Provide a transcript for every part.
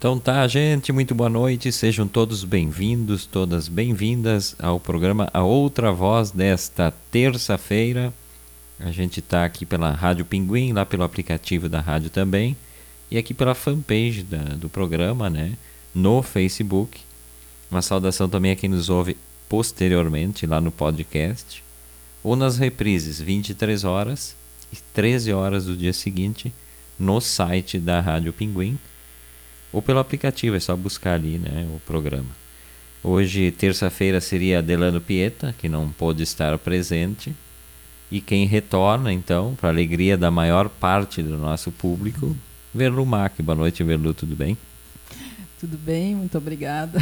Então tá, gente, muito boa noite. Sejam todos bem-vindos, todas bem-vindas ao programa A Outra Voz desta terça-feira. A gente está aqui pela Rádio Pinguim, lá pelo aplicativo da rádio também, e aqui pela fanpage da, do programa, né, no Facebook. Uma saudação também a quem nos ouve posteriormente lá no podcast, ou nas reprises 23 horas e 13 horas do dia seguinte no site da Rádio Pinguim ou pelo aplicativo, é só buscar ali né, o programa. Hoje, terça-feira, seria Delano Pieta, que não pôde estar presente. E quem retorna, então, para alegria da maior parte do nosso público, Verlu Mac. Boa noite, Verlu, tudo bem? Tudo bem, muito obrigada.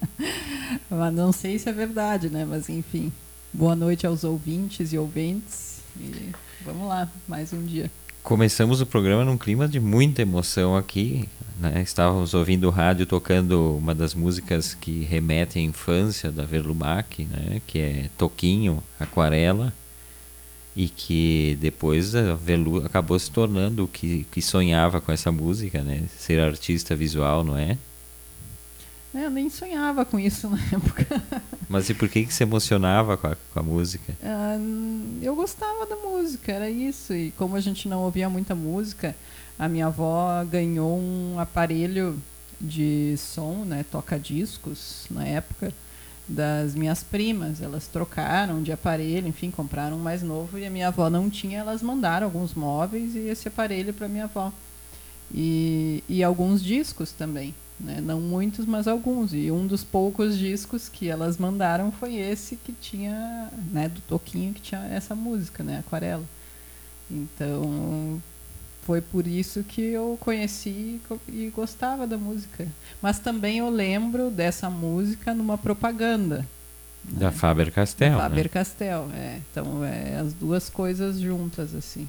Mas não sei se é verdade, né? Mas enfim, boa noite aos ouvintes e ouvintes. E vamos lá, mais um dia. Começamos o programa num clima de muita emoção aqui. Né? Estávamos ouvindo o rádio tocando uma das músicas que remete à infância da Verlumac, né? que é Toquinho, Aquarela, e que depois a Verlu acabou se tornando o que, que sonhava com essa música, né? ser artista visual, não é? É, eu nem sonhava com isso na época. Mas e por que, que se emocionava com a, com a música? Uh, eu gostava da música, era isso. E como a gente não ouvia muita música, a minha avó ganhou um aparelho de som, né, toca-discos, na época, das minhas primas. Elas trocaram de aparelho, enfim, compraram um mais novo e a minha avó não tinha, elas mandaram alguns móveis e esse aparelho para minha avó. E, e alguns discos também. Né? Não muitos, mas alguns. E um dos poucos discos que elas mandaram foi esse que tinha, né, do Toquinho, que tinha essa música, né, Aquarela. Então, foi por isso que eu conheci e gostava da música. Mas também eu lembro dessa música numa propaganda. Da né? Faber-Castell. Né? Faber-Castell, é. Então, é as duas coisas juntas, assim.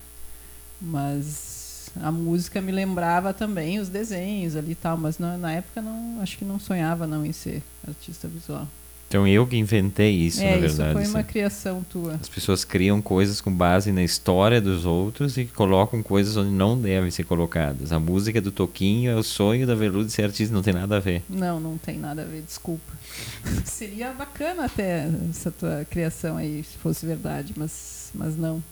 Mas a música me lembrava também os desenhos ali e tal, mas na, na época não, acho que não sonhava não em ser artista visual. Então eu que inventei isso, é, na verdade. Isso foi uma criação tua. As pessoas criam coisas com base na história dos outros e colocam coisas onde não devem ser colocadas. A música do Toquinho é o sonho da Veludo de ser artista, não tem nada a ver. Não, não tem nada a ver, desculpa. Seria bacana até essa tua criação aí, se fosse verdade, mas, mas não.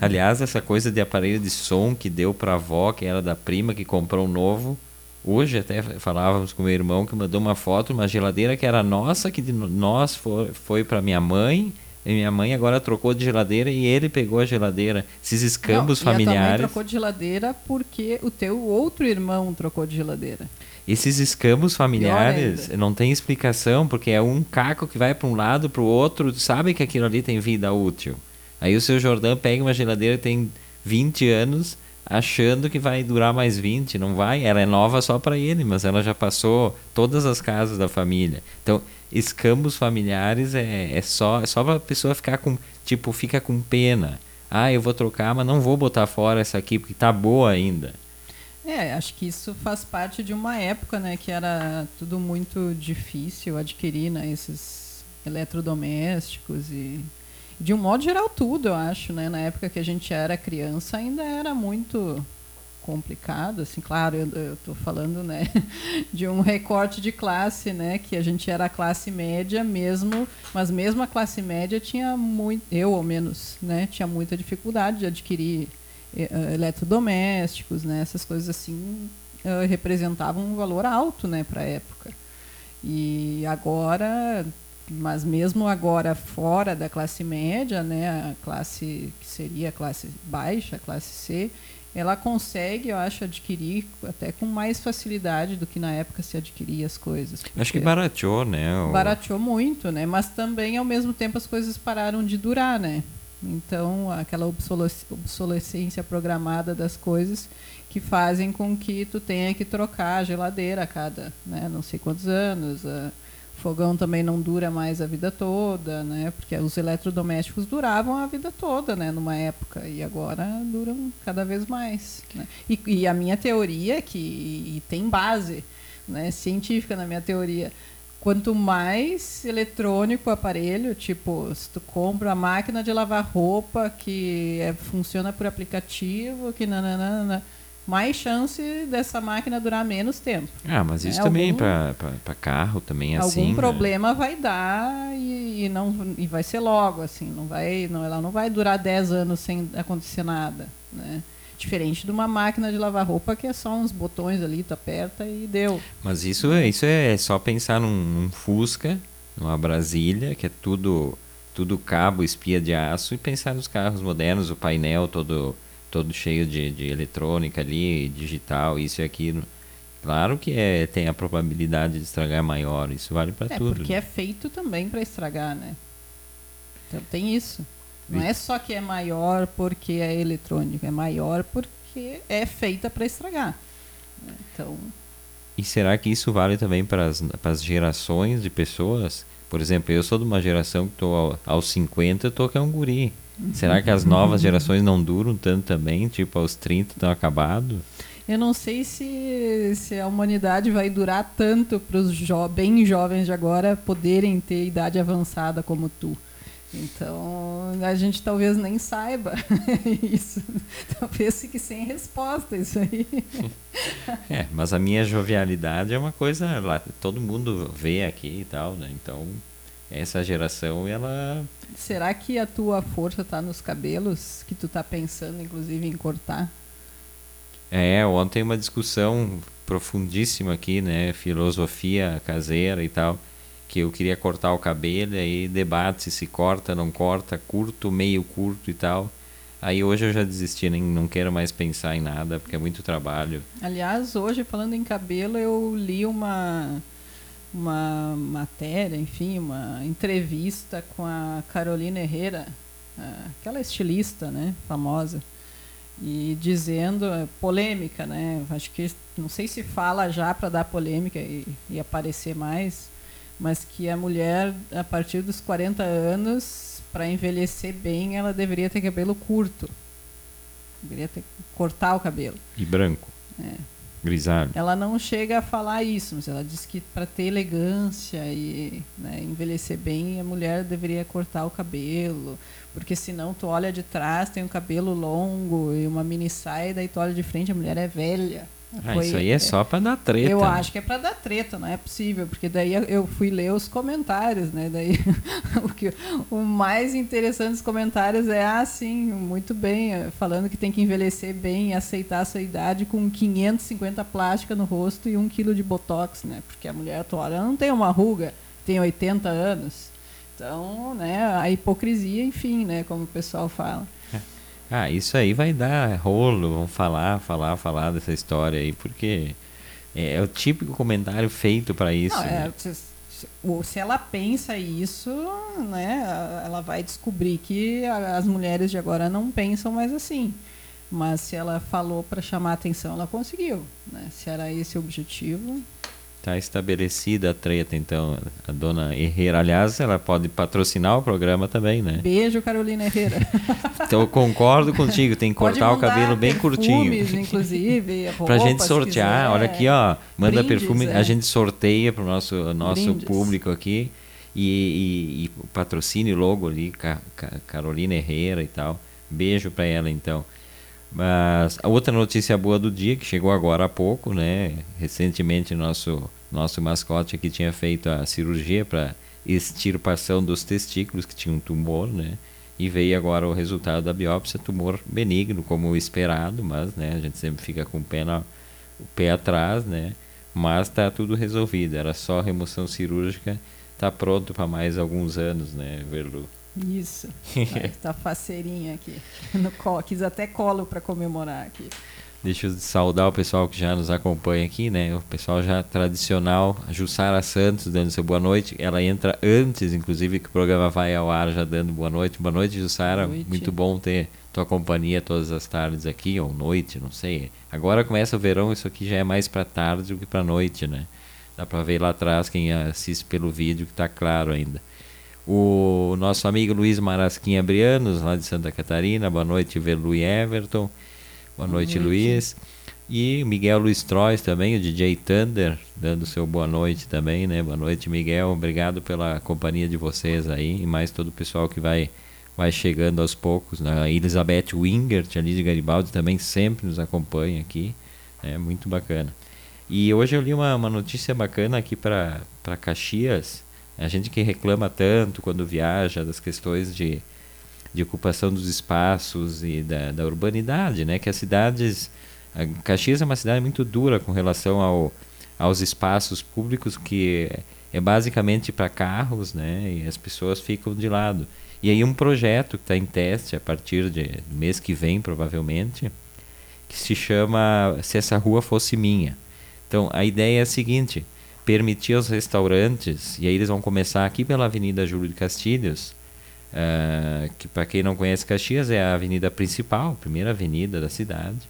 Aliás, essa coisa de aparelho de som que deu para a avó, que era da prima, que comprou um novo. Hoje até falávamos com meu irmão que mandou uma foto, uma geladeira que era nossa, que de nós foi, foi para minha mãe. E minha mãe agora trocou de geladeira e ele pegou a geladeira. Esses escambos não, familiares. A tua trocou de geladeira porque o teu outro irmão trocou de geladeira. Esses escambos familiares não tem explicação, porque é um caco que vai para um lado, para o outro, sabe que aquilo ali tem vida útil. Aí o seu Jordão pega uma geladeira que tem 20 anos, achando que vai durar mais 20, não vai. Ela é nova só para ele, mas ela já passou todas as casas da família. Então, escambos familiares é, é só é só para a pessoa ficar com, tipo, fica com pena. Ah, eu vou trocar, mas não vou botar fora essa aqui porque tá boa ainda. É, acho que isso faz parte de uma época, né, que era tudo muito difícil adquirir, né, esses eletrodomésticos e de um modo geral tudo, eu acho, né? Na época que a gente era criança ainda era muito complicado, assim, claro, eu estou falando, né, de um recorte de classe, né, que a gente era a classe média mesmo, mas mesmo a classe média tinha muito, eu ao menos, né, tinha muita dificuldade de adquirir uh, eletrodomésticos, né, essas coisas assim uh, representavam um valor alto, né, para a época. E agora mas mesmo agora fora da classe média, né, a classe que seria a classe baixa, a classe C, ela consegue, eu acho, adquirir até com mais facilidade do que na época se adquiria as coisas. Acho que barateou, né? O... Barateou muito, né? Mas também, ao mesmo tempo, as coisas pararam de durar, né? Então, aquela obsolescência programada das coisas que fazem com que tu tenha que trocar a geladeira a cada, né, não sei quantos anos, a, fogão também não dura mais a vida toda, né? Porque os eletrodomésticos duravam a vida toda, né? Numa época e agora duram cada vez mais. Né? E, e, a minha teoria que e tem base, né? Científica na minha teoria. Quanto mais eletrônico o aparelho, tipo, se tu compra a máquina de lavar roupa que é, funciona por aplicativo, que nananana, mais chance dessa máquina durar menos tempo. Ah, mas isso é, também para carro também é algum assim. Algum né? problema né? vai dar e, e, não e vai ser logo assim, não vai, não, ela não vai durar 10 anos sem acontecer nada, né? Diferente de uma máquina de lavar roupa que é só uns botões ali, tu aperta e deu. Mas isso, isso é só pensar num, num Fusca, numa Brasília, que é tudo tudo cabo, espia de aço, e pensar nos carros modernos, o painel todo todo cheio de, de eletrônica ali, digital, isso e aquilo. Claro que é, tem a probabilidade de estragar maior, isso vale para é, tudo. Porque é feito também para estragar, né? Então tem isso. Não é só que é maior porque é eletrônico, é maior porque é feita para estragar. Então. E será que isso vale também para as gerações de pessoas? Por exemplo, eu sou de uma geração que estou aos 50, estou que é um guri. Será que as novas gerações não duram tanto também? Tipo, aos 30 estão acabados? Eu não sei se, se a humanidade vai durar tanto para os jo bem jovens de agora poderem ter idade avançada como tu. Então, a gente talvez nem saiba isso. Talvez fique sem resposta isso aí. É, mas a minha jovialidade é uma coisa lá, todo mundo vê aqui e tal, né? Então, essa geração, ela Será que a tua força está nos cabelos, que tu está pensando inclusive em cortar? É, ontem uma discussão profundíssima aqui, né, filosofia caseira e tal que eu queria cortar o cabelo, aí debate se corta, não corta, curto, meio curto e tal. Aí hoje eu já desisti, nem não quero mais pensar em nada, porque é muito trabalho. Aliás, hoje falando em cabelo, eu li uma uma matéria, enfim, uma entrevista com a Carolina Herrera, aquela estilista, né, famosa, e dizendo é, polêmica, né? Acho que não sei se fala já para dar polêmica e, e aparecer mais, mas que a mulher, a partir dos 40 anos, para envelhecer bem, ela deveria ter cabelo curto. Deveria ter cortar o cabelo. E branco. É. Grisalho. Ela não chega a falar isso, mas ela diz que para ter elegância e né, envelhecer bem, a mulher deveria cortar o cabelo, porque senão tu olha de trás, tem um cabelo longo e uma mini saia, daí tu olha de frente, a mulher é velha. Ah, Foi, isso aí é só para dar treta. Eu acho que é para dar treta, não é possível, porque daí eu fui ler os comentários, né? Daí o que o mais interessante dos comentários é assim, muito bem, eh, falando que tem que envelhecer bem e aceitar a sua idade com 550 plástica no rosto e um quilo de botox, né? Porque a mulher atual não tem uma ruga, tem 80 anos. Então, né, a hipocrisia, enfim, né, como o pessoal fala. Ah, isso aí vai dar rolo, vão falar, falar, falar dessa história aí, porque é, é o típico comentário feito para isso. Não, é, né? se, se, ela pensa isso, né, ela vai descobrir que as mulheres de agora não pensam mais assim. Mas se ela falou para chamar atenção, ela conseguiu. Né? Se era esse o objetivo, Está estabelecida a treta, então. A dona Herrera, aliás, ela pode patrocinar o programa também, né? Beijo, Carolina Herrera. então eu concordo contigo, tem que cortar o cabelo bem curtinho. inclusive, Pra gente sortear, olha aqui, ó. Manda Brindes, perfume, é. a gente sorteia pro nosso, nosso público aqui. E, e, e o patrocínio logo ali, Carolina Herrera e tal. Beijo para ela, então. Mas a outra notícia boa do dia, que chegou agora há pouco, né? Recentemente nosso nosso mascote aqui tinha feito a cirurgia para extirpação dos testículos, que tinha um tumor, né? E veio agora o resultado da biópsia, tumor benigno, como esperado, mas né, a gente sempre fica com o pé, na, o pé atrás, né? Mas está tudo resolvido, era só remoção cirúrgica, está pronto para mais alguns anos, né, Verlu? Isso. Está faceirinha aqui. No colo. Quis até colo para comemorar aqui. Deixa eu saudar o pessoal que já nos acompanha aqui, né? O pessoal já tradicional, Jussara Santos dando seu boa noite. Ela entra antes, inclusive, que o programa vai ao ar já dando boa noite. Boa noite, Jussara. Boa noite. Muito bom ter tua companhia todas as tardes aqui, ou noite, não sei. Agora começa o verão, isso aqui já é mais para tarde do que para noite, né? Dá para ver lá atrás quem assiste pelo vídeo que está claro ainda o nosso amigo Luiz Marasquinha Brianos, lá de Santa Catarina. Boa noite, Verlu e Everton. Boa, noite, Luiz. E Miguel Luiz Trois também, o DJ Thunder, dando seu boa noite também, né? Boa noite, Miguel. Obrigado pela companhia de vocês aí e mais todo o pessoal que vai vai chegando aos poucos. Né? A Elizabeth Wingert, ali de Garibaldi, também sempre nos acompanha aqui. É muito bacana. E hoje eu li uma, uma notícia bacana aqui para Caxias. A gente que reclama tanto quando viaja das questões de, de ocupação dos espaços e da, da urbanidade, né? Que as cidades... Caxias é uma cidade muito dura com relação ao, aos espaços públicos que é, é basicamente para carros, né? E as pessoas ficam de lado. E aí um projeto que está em teste a partir de, mês que vem, provavelmente, que se chama Se Essa Rua Fosse Minha. Então, a ideia é a seguinte: permitir aos restaurantes, e aí eles vão começar aqui pela Avenida Júlio de Castilhos, uh, que para quem não conhece Caxias é a avenida principal, a primeira avenida da cidade,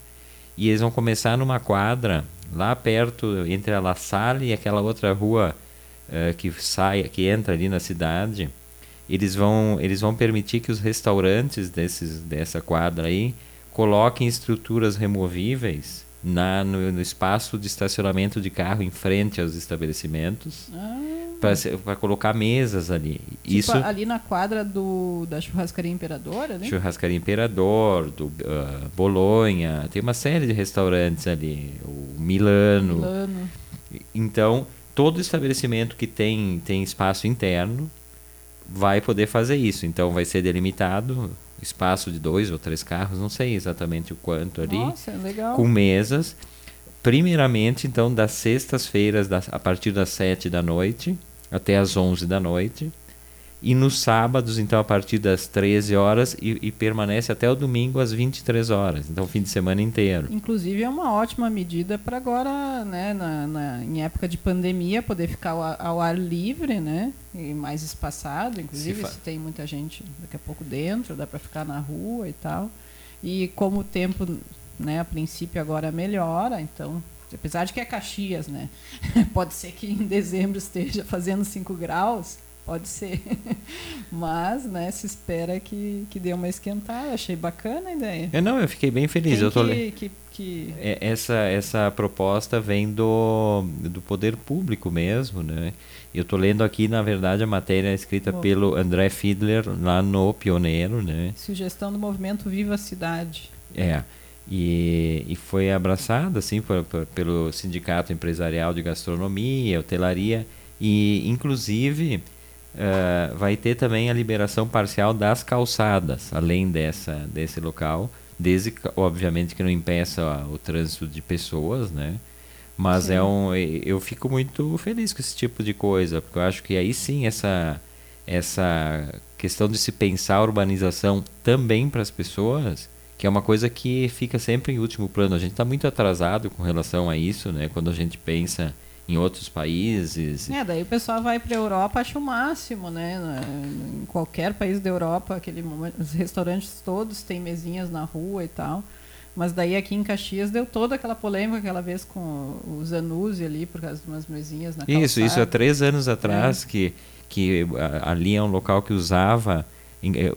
e eles vão começar numa quadra lá perto entre a La Salle e aquela outra rua uh, que sai, que entra ali na cidade. Eles vão, eles vão permitir que os restaurantes desses, dessa quadra aí coloquem estruturas removíveis na, no, no, espaço de estacionamento de carro em frente aos estabelecimentos ah. Para colocar mesas ali. Tipo Isso ali na quadra do, da churrascaria Imperador, ali? Churrascaria Imperador, do uh, Bolonha, tem uma série de restaurantes ali, o Milano. Milano. Então, todo estabelecimento que tem, tem espaço interno vai poder fazer isso. Então, vai ser delimitado espaço de dois ou três carros, não sei exatamente o quanto ali. Nossa. Com mesas. Primeiramente, então, das sextas-feiras, a partir das sete da noite até as onze da noite. E nos sábados, então, a partir das 13 horas e, e, permanece até o domingo às 23 horas. Então, fim de semana inteiro. Inclusive, é uma ótima medida para agora, né, na, na, em época de pandemia, poder ficar ao, ao, ar livre, né? E mais espaçado. Inclusive, se, se tem muita gente daqui a pouco dentro, dá para ficar na rua e tal. E como o tempo, né, a princípio agora melhora, então apesar de que é Caxias, né? Pode ser que em dezembro esteja fazendo 5 graus, Pode ser. Mas, né, se espera que, que dê uma esquentada. Achei bacana a ideia. Eu, não, eu fiquei bem feliz. Quem eu tô que, que, que... É, essa, essa proposta vem do, do poder público mesmo, né? Eu estou lendo aqui, na verdade, a matéria escrita Bom. pelo André Fiedler, lá no Pioneiro, né? Sugestão do movimento Viva a Cidade. É. E, e foi abraçada, assim, por, por, pelo Sindicato Empresarial de Gastronomia, Hotelaria, e, inclusive Uh, vai ter também a liberação parcial das calçadas, além dessa, desse local, desde obviamente que não impeça o trânsito de pessoas, né? Mas sim. é um, eu fico muito feliz com esse tipo de coisa, porque eu acho que aí sim essa essa questão de se pensar a urbanização também para as pessoas, que é uma coisa que fica sempre em último plano. A gente está muito atrasado com relação a isso, né? Quando a gente pensa em outros países. É, daí o pessoal vai para a Europa, acha o máximo, né? Em qualquer país da Europa, aquele os restaurantes todos têm mesinhas na rua e tal. Mas daí aqui em Caxias deu toda aquela polêmica aquela vez com o Zanuzzi ali, por causa de umas mesinhas na calçada. Isso, isso há três anos atrás, é. que, que ali é um local que usava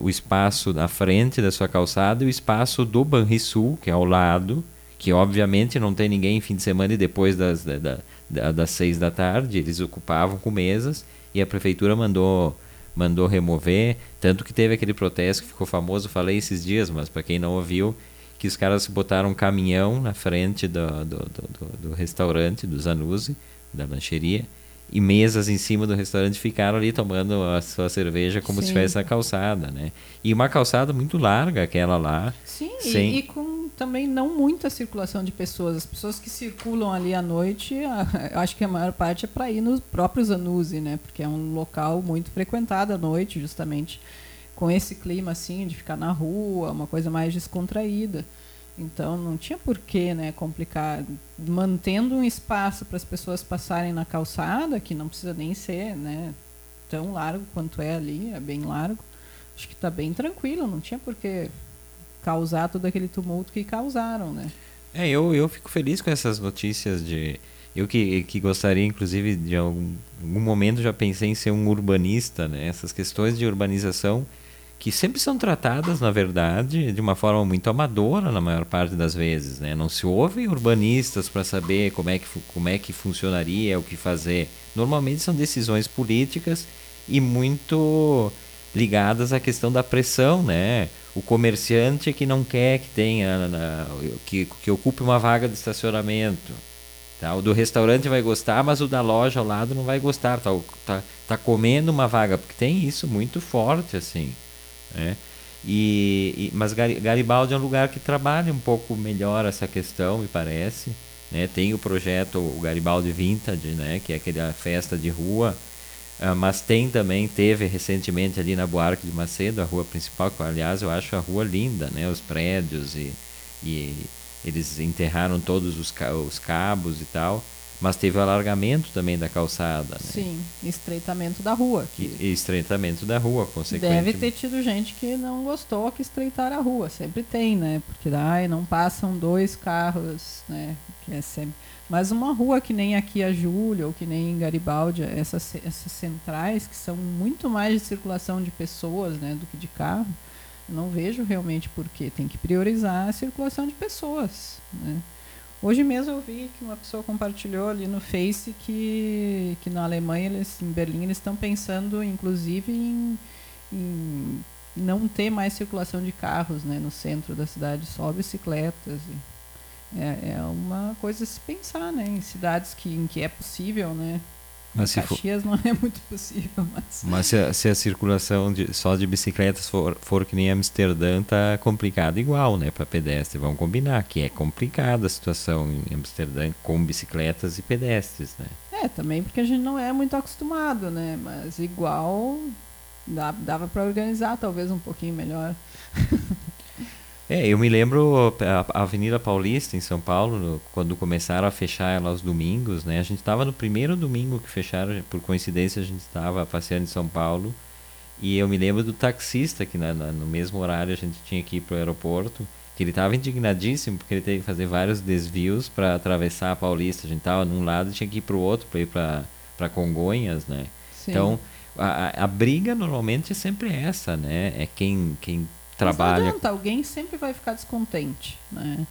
o espaço na frente da sua calçada e o espaço do Banrisul, que é ao lado, que obviamente não tem ninguém fim de semana e depois das, da, da, das seis da tarde, eles ocupavam com mesas e a prefeitura mandou mandou remover, tanto que teve aquele protesto que ficou famoso, falei esses dias, mas para quem não ouviu, que os caras botaram um caminhão na frente do, do, do, do restaurante, do Zanuzzi, da lancheria, e mesas em cima do restaurante ficaram ali tomando a sua cerveja como Sim. se estivesse na calçada, né? E uma calçada muito larga, aquela lá. Sim, sem... e, e, com também não muita circulação de pessoas. As pessoas que circulam ali à noite, a, acho que a maior parte é para ir nos próprios Anuzi, né? Porque é um local muito frequentado à noite, justamente com esse clima assim de ficar na rua, uma coisa mais descontraída. Então não tinha porquê, né, complicar, mantendo um espaço para as pessoas passarem na calçada, que não precisa nem ser, né, tão largo quanto é ali, é bem largo. Acho que está bem tranquilo, não tinha porquê causar todo aquele tumulto que causaram, né? É, eu, eu fico feliz com essas notícias de eu que, que gostaria, inclusive, de algum, algum momento já pensei em ser um urbanista, né? Essas questões de urbanização que sempre são tratadas, na verdade, de uma forma muito amadora na maior parte das vezes. Né? Não se ouvem urbanistas para saber como é, que, como é que funcionaria, o que fazer. Normalmente são decisões políticas e muito ligadas à questão da pressão, né? O comerciante que não quer que tenha, que, que ocupe uma vaga de estacionamento. Tá? O do restaurante vai gostar, mas o da loja ao lado não vai gostar. Tá, tá, tá comendo uma vaga, porque tem isso muito forte, assim. Né? E, e, mas Garibaldi é um lugar que trabalha um pouco melhor essa questão, me parece. Né? Tem o projeto o Garibaldi Vintage, né? que é aquela festa de rua, uh, mas tem também, teve recentemente ali na Buarque de Macedo, a rua principal, que aliás eu acho a rua linda, né? os prédios e, e eles enterraram todos os, os cabos e tal. Mas teve o alargamento também da calçada. Né? Sim, estreitamento da rua. Que e, estreitamento da rua, consequentemente. Deve ter tido gente que não gostou que estreitar a rua. Sempre tem, né? Porque ai, não passam dois carros, né? Que é sempre... Mas uma rua que nem aqui a Júlia ou que nem em Garibaldi, essas, essas centrais que são muito mais de circulação de pessoas né, do que de carro, eu não vejo realmente por que. Tem que priorizar a circulação de pessoas. Né? Hoje mesmo eu vi que uma pessoa compartilhou ali no Face que, que na Alemanha, eles, em Berlim, eles estão pensando, inclusive, em, em não ter mais circulação de carros né, no centro da cidade, só bicicletas. É, é uma coisa a se pensar, né? Em cidades que, em que é possível, né? Mas se Caxias for... não é muito possível. Mas, mas se, a, se a circulação de, só de bicicletas for, for que nem Amsterdã, tá complicado igual, né? Para pedestre. Vamos combinar que é complicada a situação em Amsterdã com bicicletas e pedestres, né? É, também porque a gente não é muito acostumado, né? Mas igual dava para organizar talvez um pouquinho melhor. É, eu me lembro a Avenida Paulista em São Paulo, quando começaram a fechar ela aos domingos, né? A gente estava no primeiro domingo que fecharam, por coincidência a gente estava passeando em São Paulo, e eu me lembro do taxista que na, na, no mesmo horário a gente tinha que ir para o aeroporto, que ele estava indignadíssimo porque ele teve que fazer vários desvios para atravessar a Paulista. A gente estava num lado e tinha que ir para o outro para ir para Congonhas, né? Sim. Então a, a, briga normalmente é sempre essa, né? É quem quem trabalha. Mas não adianta, alguém sempre vai ficar descontente, né?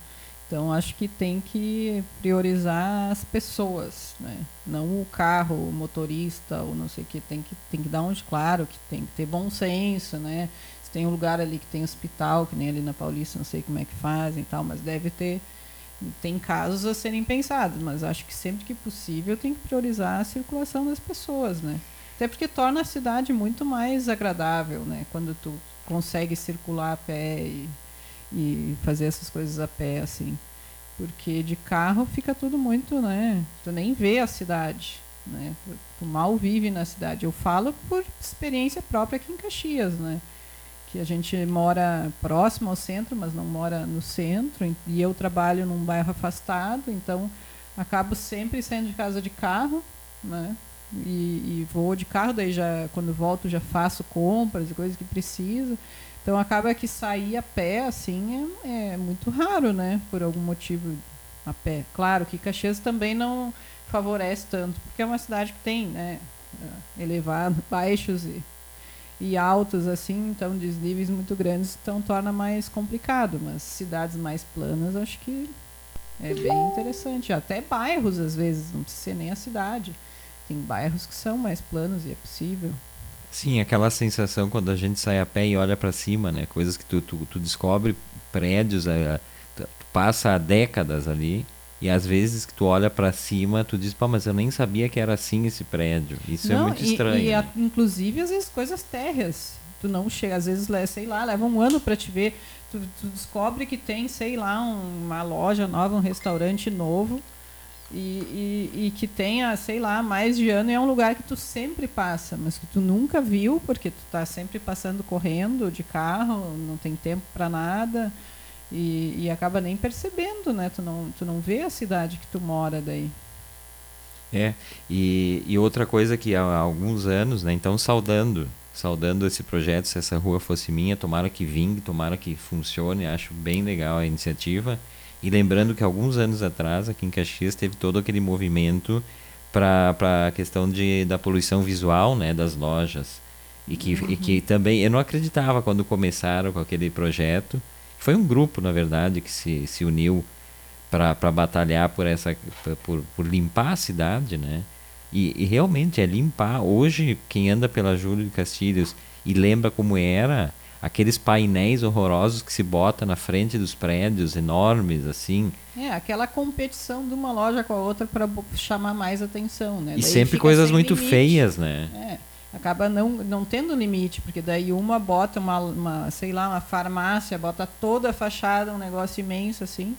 Então acho que tem que priorizar as pessoas, né? Não o carro, o motorista, ou não sei o que, tem que tem que dar onde claro que tem que ter bom senso, né? Se tem um lugar ali que tem hospital, que nem ali na Paulista, não sei como é que fazem e tal, mas deve ter tem casos a serem pensados, mas acho que sempre que possível tem que priorizar a circulação das pessoas, né? Até porque torna a cidade muito mais agradável, né? Quando tu consegue circular a pé e, e fazer essas coisas a pé, assim. Porque de carro fica tudo muito, né? Tu nem vê a cidade, né? Tu mal vive na cidade. Eu falo por experiência própria aqui em Caxias, né? Que a gente mora próximo ao centro, mas não mora no centro. E eu trabalho num bairro afastado, então acabo sempre saindo de casa de carro, né? E, e vou de carro, daí já quando volto já faço compras e coisas que preciso. Então acaba que sair a pé assim é, é, muito raro, né? Por algum motivo a pé. Claro que Caxias também não favorece tanto, porque é uma cidade que tem, né, é, elevado, baixos e, e altos assim, então desníveis muito grandes, então torna mais complicado, mas cidades mais planas acho que é bem interessante, até bairros às vezes, não precisa ser nem a cidade. Tem bairros que são mais planos e é possível. Sim, aquela sensação quando a gente sai a pé e olha para cima, né? Coisas que tu, tu, tu descobre prédios, é, tu passa há décadas ali e às vezes que tu olha para cima, tu diz, pô, mas eu nem sabia que era assim esse prédio. Isso é não, é muito estranho. E, a, inclusive às vezes coisas térreas. Tu não chega, às vezes, sei lá, leva um ano para te ver. Tu, tu descobre que tem, sei lá, um, uma loja nova, um restaurante novo e, e, e, que tenha, sei lá, mais de ano, e é um lugar que tu sempre passa, mas que tu nunca viu, porque tu está sempre passando correndo de carro, não tem tempo para nada, e, e, acaba nem percebendo, né? Tu não, tu não vê a cidade que tu mora daí. É, e, outra coisa que há alguns anos, né, então saudando, saudando esse projeto, se essa rua fosse minha, tomara que vingue, tomara que funcione, acho bem legal a iniciativa. E lembrando que alguns anos atrás, aqui em Caxias, teve todo aquele movimento para a questão de, da poluição visual né, das lojas. E que, uhum. e que também, eu não acreditava quando começaram com aquele projeto. Foi um grupo, na verdade, que se, se uniu para batalhar por, essa, por, por limpar a cidade, né? E, e, realmente é limpar. Hoje, quem anda pela Júlio de Castilhos e lembra como era aqueles painéis horrorosos que se bota na frente dos prédios enormes assim. É, aquela competição de uma loja com a outra para chamar mais atenção, né? E daí sempre coisas muito limite. feias, né? É, acaba não, não tendo limite, porque daí uma bota uma, uma, sei lá, uma farmácia, bota toda a fachada, um negócio imenso assim.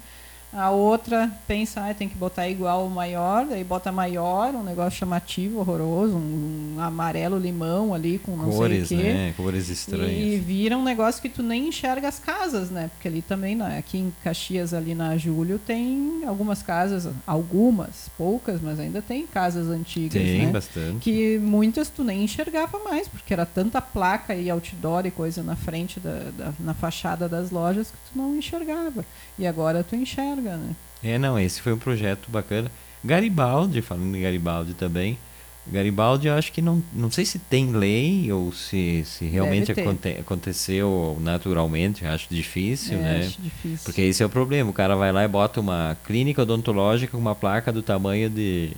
A outra pensa, ah, tem que botar igual o maior, daí bota maior, um negócio chamativo, horroroso, um, um amarelo limão ali com não Cores, sei o quê. né? Cores estranhas. E vira um negócio que tu nem enxerga as casas, né? Porque ali também, né? aqui em Caxias, ali na Júlio, tem algumas casas, algumas, poucas, mas ainda tem casas antigas, Tem né? bastante. Que muitas tu nem enxergava mais, porque era tanta placa e outdoor e coisa na frente, da, da na fachada das lojas que tu não enxergava. E agora tu enxerga né? É, não, esse foi um projeto bacana. Garibaldi, falando em Garibaldi também. Garibaldi, eu acho que não, não sei se tem lei ou se, se realmente aconte, aconteceu naturalmente, acho difícil, é, né? Acho difícil. Porque esse é o problema, o cara vai lá e bota uma clínica odontológica com uma placa do tamanho de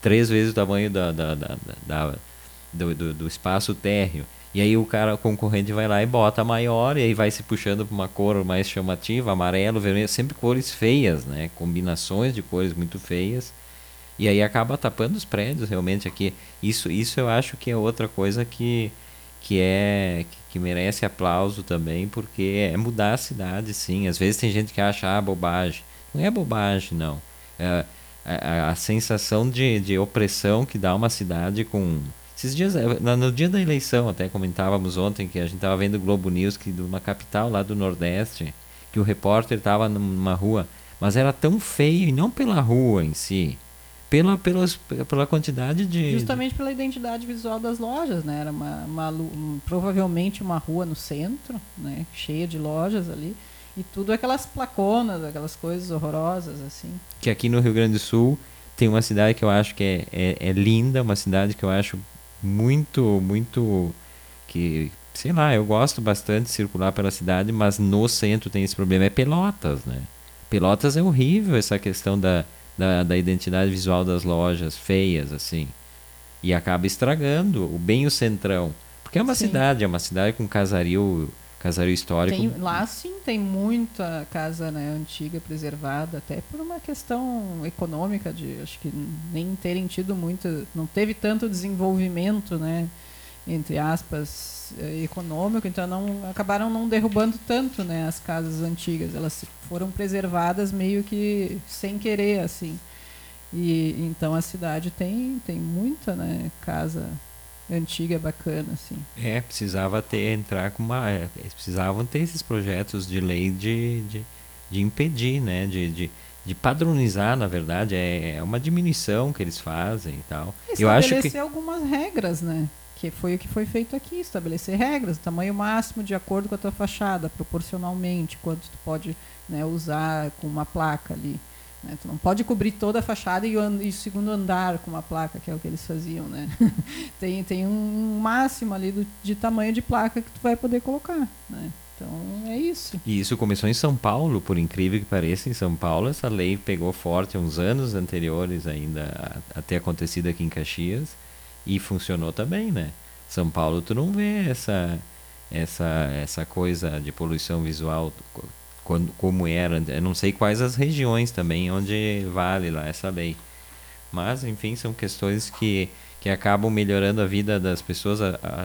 três vezes o tamanho da, da, da, da do, do, do espaço térreo. E aí o cara o concorrente vai lá e bota maior e aí vai se puxando para uma cor mais chamativa, amarelo, vermelho, sempre cores feias, né? Combinações de cores muito feias. E aí acaba tapando os prédios realmente aqui. Isso isso eu acho que é outra coisa que que é que, merece aplauso também, porque é mudar a cidade, sim. Às vezes tem gente que acha ah, bobagem. Não é bobagem, não. É, a, a, a sensação de, de opressão que dá uma cidade com esses dias, eh, no dia da eleição, até comentávamos ontem que a gente estava vendo o Globo News que de uma capital lá do Nordeste, que o repórter estava numa rua, mas era tão feio, e não pela rua em si, pela, pela, pela quantidade de. Justamente pela identidade visual das lojas, né? Era uma, uma, provavelmente uma rua no centro, né? cheia de lojas ali. E tudo aquelas placonas, aquelas coisas horrorosas, assim. Que aqui no Rio Grande do Sul tem uma cidade que eu acho que é, é, é linda, uma cidade que eu acho muito, muito que sei lá, eu gosto bastante de circular pela cidade, mas no centro tem esse problema, é Pelotas, né? Pelotas é horrível essa questão da, da, da identidade visual das lojas feias, assim. E acaba estragando o bem o centrão. Porque é uma sim. cidade, é uma cidade com casario, casario histórico. Tem, lá sim tem muita casa né, antiga preservada, até por uma questão econômica de acho que nem terem tido muito, não teve tanto desenvolvimento, né, entre aspas, eh, econômico, então não acabaram não derrubando tanto, né, as casas antigas, elas foram preservadas meio que sem querer assim. E então a cidade tem tem muita, né, casa antiga bacana assim. É precisava ter entrar com uma é, precisavam ter esses projetos de lei de, de, de impedir né de, de, de, padronizar na verdade é, é uma diminuição que eles fazem e tal. Eu acho que algumas regras né que foi o que foi feito aqui estabelecer regras tamanho máximo de acordo com a tua fachada proporcionalmente quanto tu pode né, usar com uma placa ali né? Tu não pode cobrir toda a fachada e o, e o, segundo andar com uma placa, que é o que eles faziam. Né? tem, tem um máximo ali do, de tamanho de placa que tu vai poder colocar. Né? Então é isso. E isso começou em São Paulo, por incrível que pareça, em São Paulo essa lei pegou forte uns anos anteriores ainda a, ter acontecido aqui em Caxias e funcionou também, né? São Paulo tu não vê essa essa essa coisa de poluição visual quando, como era. Eu não sei quais as regiões também onde vale lá essa lei. Mas, enfim, são questões que, que acabam melhorando a vida das pessoas.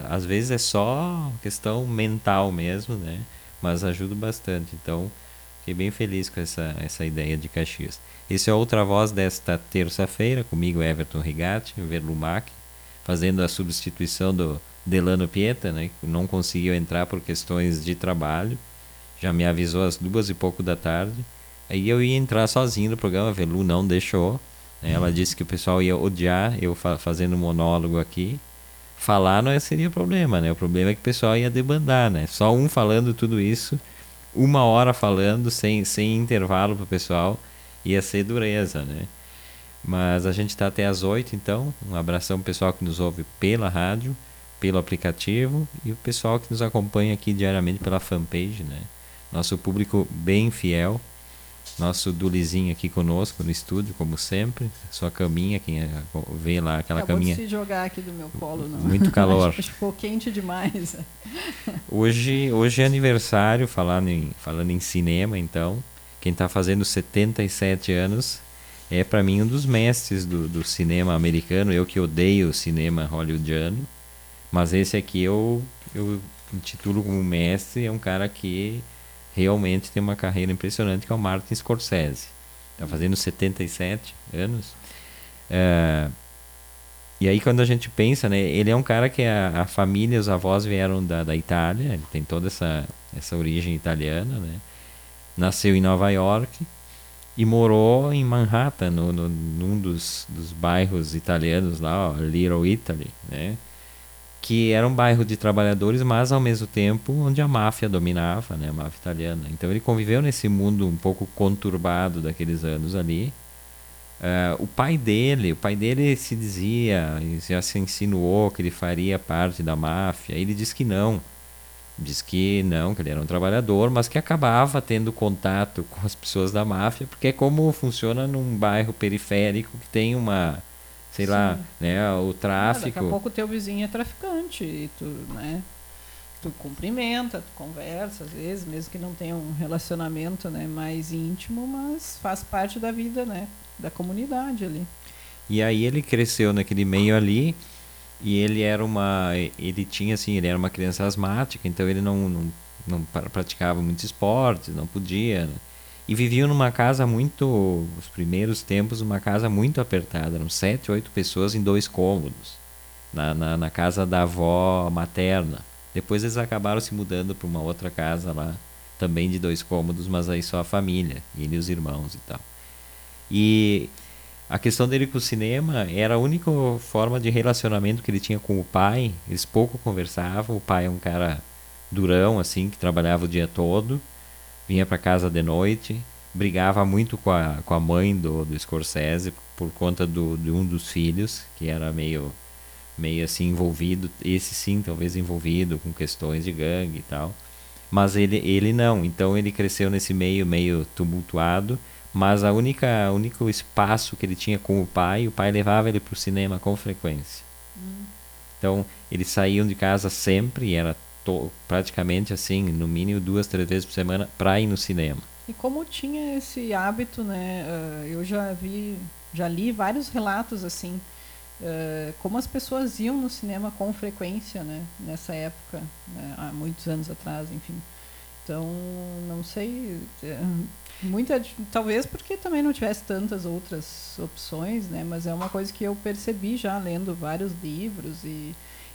Às vezes é só questão mental mesmo, né? Mas ajuda bastante. Então, fiquei bem feliz com essa, essa ideia de Caxias. Esse é outra voz desta terça-feira, comigo Everton Rigatti, Verlumac, fazendo a substituição do Delano Pieta, né? Que não conseguiu entrar por questões de trabalho já me avisou às duas e pouco da tarde. Aí eu ia entrar sozinho no programa, a Velu não deixou. Né? Ela uhum. disse que o pessoal ia odiar eu fa fazendo monólogo aqui. Falar não seria problema, né? O problema é que o pessoal ia debandar, né? Só um falando tudo isso, uma hora falando, sem, sem intervalo para o pessoal, ia ser dureza, né? Mas a gente está até às oito, então. Um abração pro pessoal que nos ouve pela rádio, pelo aplicativo e o pessoal que nos acompanha aqui diariamente pela fanpage, né? Nosso público bem fiel. Nosso Dulizinho aqui conosco no estúdio, como sempre. Sua caminha, quem é, vê lá aquela Acabou caminha. de se jogar aqui do meu colo, não. Muito calor. Acho ficou quente demais. Hoje, hoje é aniversário, falando em, falando em cinema, então. Quem está fazendo 77 anos é, para mim, um dos mestres do, do cinema americano. Eu que odeio o cinema hollywoodiano. Mas esse aqui eu, eu intitulo como mestre. É um cara que realmente tem uma carreira impressionante, que é o Martin Scorsese. Está fazendo 77 anos. É, e aí quando a gente pensa, né, ele é um cara que a, a família, os avós vieram da, da Itália, ele tem toda essa, essa origem italiana, né? Nasceu em Nova York e morou em Manhattan, no, no, num dos, dos bairros italianos lá, ó, Little Italy, né? Que era um bairro de trabalhadores, mas ao mesmo tempo onde a máfia dominava, né, a máfia italiana. Então ele conviveu nesse mundo um pouco conturbado daqueles anos ali. Uh, o pai dele, o pai dele se dizia, já se insinuou que ele faria parte da máfia. Ele disse que não, diz que não, que ele era um trabalhador, mas que acabava tendo contato com as pessoas da máfia, porque é como funciona num bairro periférico que tem uma sei Sim. lá, né, o tráfico. Ah, daqui a pouco teu vizinho é traficante e tu, né, tu cumprimenta, tu conversa às vezes, mesmo que não tenha um relacionamento, né, mais íntimo, mas faz parte da vida, né, da comunidade ali. E aí ele cresceu naquele meio ali e ele era uma, ele tinha assim, ele era uma criança asmática, então ele não, não, não praticava muitos esportes, não podia, né? E viviam numa casa muito, os primeiros tempos, uma casa muito apertada, eram sete, oito pessoas em dois cômodos, na, na, na casa da avó materna. Depois eles acabaram se mudando para uma outra casa lá, também de dois cômodos, mas aí só a família, ele e os irmãos e tal. E a questão dele com o cinema era a única forma de relacionamento que ele tinha com o pai. Eles pouco conversavam. O pai é um cara durão, assim, que trabalhava o dia todo vinha para casa de noite, brigava muito com a, com a mãe do, do Scorsese por conta do, de um dos filhos, que era meio, meio assim envolvido, esse sim, talvez envolvido com questões de gangue e tal. Mas ele, ele não, então ele cresceu nesse meio meio tumultuado, mas a única único espaço que ele tinha com o pai, o pai levava ele para o cinema com frequência. Hum. Então, eles saíam de casa sempre, era tô praticamente assim, no mínimo duas, três vezes por semana para ir no cinema. E como tinha esse hábito, né? Uh, eu já vi, já li vários relatos assim, uh, como as pessoas iam no cinema com frequência, né? Nessa época, né, há muitos anos atrás, enfim. Então, não sei, é, muita, talvez porque também não tivesse tantas outras opções, né? Mas é uma coisa que eu percebi já lendo vários livros e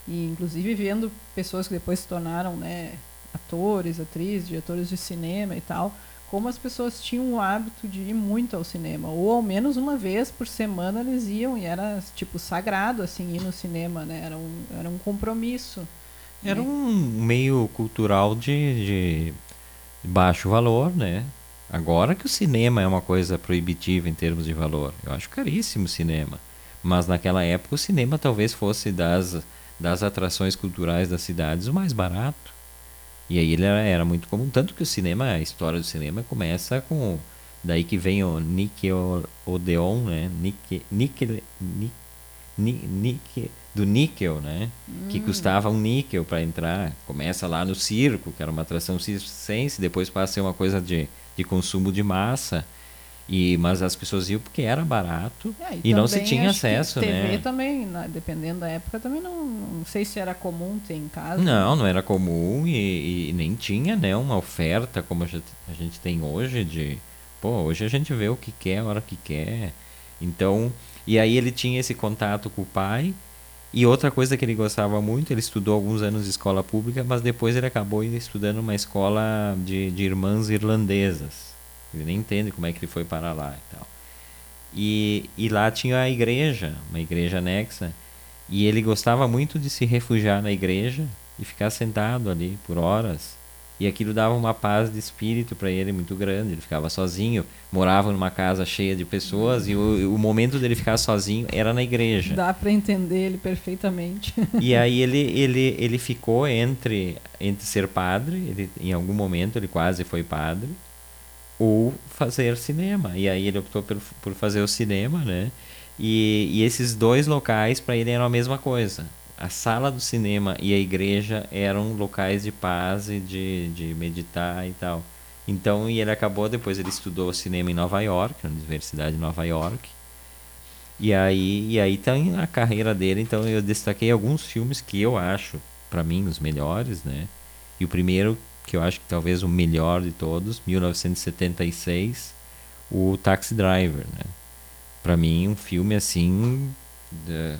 e inclusive vendo pessoas que depois se tornaram né, atores, atrizes, diretores de cinema e tal, como as pessoas tinham o hábito de ir muito ao cinema, ou ao menos uma vez por semana eles iam e era tipo sagrado assim ir no cinema, né? Era um, era um compromisso. Era né? um meio cultural de, de baixo valor, né? Agora que o cinema é uma coisa proibitiva em termos de valor, eu acho caríssimo o cinema. Mas naquela época o cinema talvez fosse das das atrações culturais das cidades o mais barato. E aí ele era, era, muito comum, tanto que o cinema, a história do cinema começa com daí que vem o Nickelodeon, né? Nickel, nickel, nickel, do níquel, né? Hum. Que custava um níquel para entrar. Começa lá no circo, que era uma atração circense, depois passa a ser uma coisa de, de consumo de massa. E, mas as pessoas iam porque era barato é, e, e não se tinha acesso, TV né? também, dependendo da época, também não, não sei se era comum ter em casa. Não, não era comum e, e nem tinha né, uma oferta como a gente, a gente tem hoje de... Pô, hoje a gente vê o que quer, a hora que quer. Então, e aí ele tinha esse contato com o pai. E outra coisa que ele gostava muito, ele estudou alguns anos de escola pública, mas depois ele acabou estudando uma escola de, de irmãs irlandesas. Ele nem entende como é que ele foi para lá e tal. E, e lá tinha a igreja, uma igreja anexa. E ele gostava muito de se refugiar na igreja e ficar sentado ali por horas. E aquilo dava uma paz de espírito para ele muito grande. Ele ficava sozinho, morava numa casa cheia de pessoas e o, o momento dele ficar sozinho era na igreja. Dá para entender ele perfeitamente. E aí ele, ele, ele ficou entre, entre ser padre, ele, em algum momento ele quase foi padre, ou fazer cinema. E aí ele optou por, por fazer o cinema, né? E, e esses dois locais para ele eram a mesma coisa. A sala do cinema e a igreja eram locais de paz e de, de meditar e tal. Então, e ele acabou, depois ele estudou cinema em Nova York, na Universidade de Nova York. E aí, e aí tem a carreira dele, então eu destaquei alguns filmes que eu acho, para mim, os melhores, né? E o primeiro, que eu acho que talvez o melhor de todos, 1976, o Taxi Driver, né? Para mim, um filme assim de...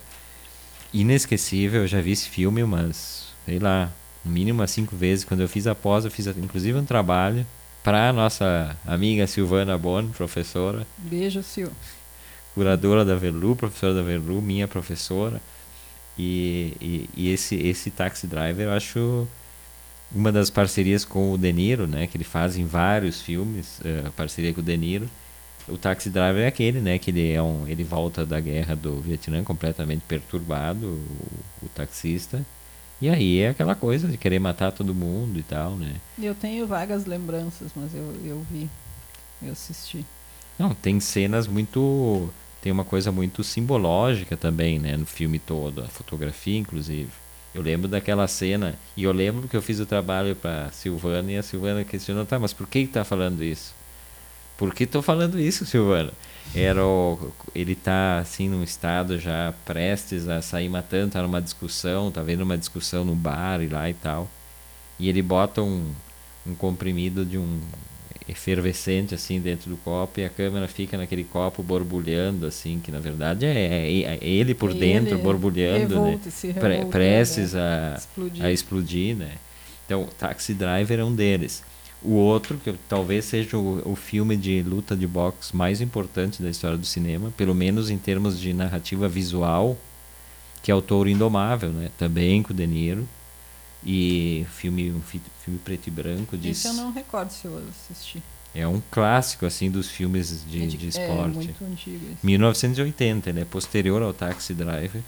inesquecível. Eu já vi esse filme umas, sei lá, no mínimo umas cinco vezes. Quando eu fiz a pós, eu fiz inclusive um trabalho para nossa amiga Silvana Bon, professora. Beijo, Sil curadora da Velu, professora da Velu, minha professora. E, e, e, esse, esse Taxi Driver eu acho uma das parcerias com o De Niro, né, que ele faz em vários filmes, uh, parceria com o De Niro. O Taxi Driver é aquele, né, que ele é um, ele volta da guerra do Vietnã completamente perturbado, o, o taxista. E aí é aquela coisa de querer matar todo mundo e tal, né? Eu tenho vagas lembranças, mas eu, eu vi, eu assisti. Não, tem cenas muito. Tem uma coisa muito simbológica também, né? No filme todo, a fotografia, inclusive. Eu lembro daquela cena, e eu lembro que eu fiz o trabalho para Silvana, e a Silvana questionou: tá, mas por que está falando isso? Por que estou falando isso, Silvana? Era o, ele está assim num estado já prestes a sair matando, tá numa discussão, tá vendo uma discussão no bar e lá e tal. E ele bota um, um comprimido de um efervescente assim dentro do copo e a câmera fica naquele copo borbulhando assim que na verdade é, é, é ele por dentro borbulhando revolta, né? Pre prestes a explodir. a explodir né então Taxi Driver é um deles o outro que talvez seja o, o filme de luta de boxe mais importante da história do cinema pelo menos em termos de narrativa visual que é o Touro Indomável né também com o De Niro e filme, um filme preto e branco. De, Esse eu não recordo se eu assisti. É um clássico assim dos filmes de, é de, de é, esporte. É muito antigo. Esse. 1980, ele é posterior ao Taxi Driver,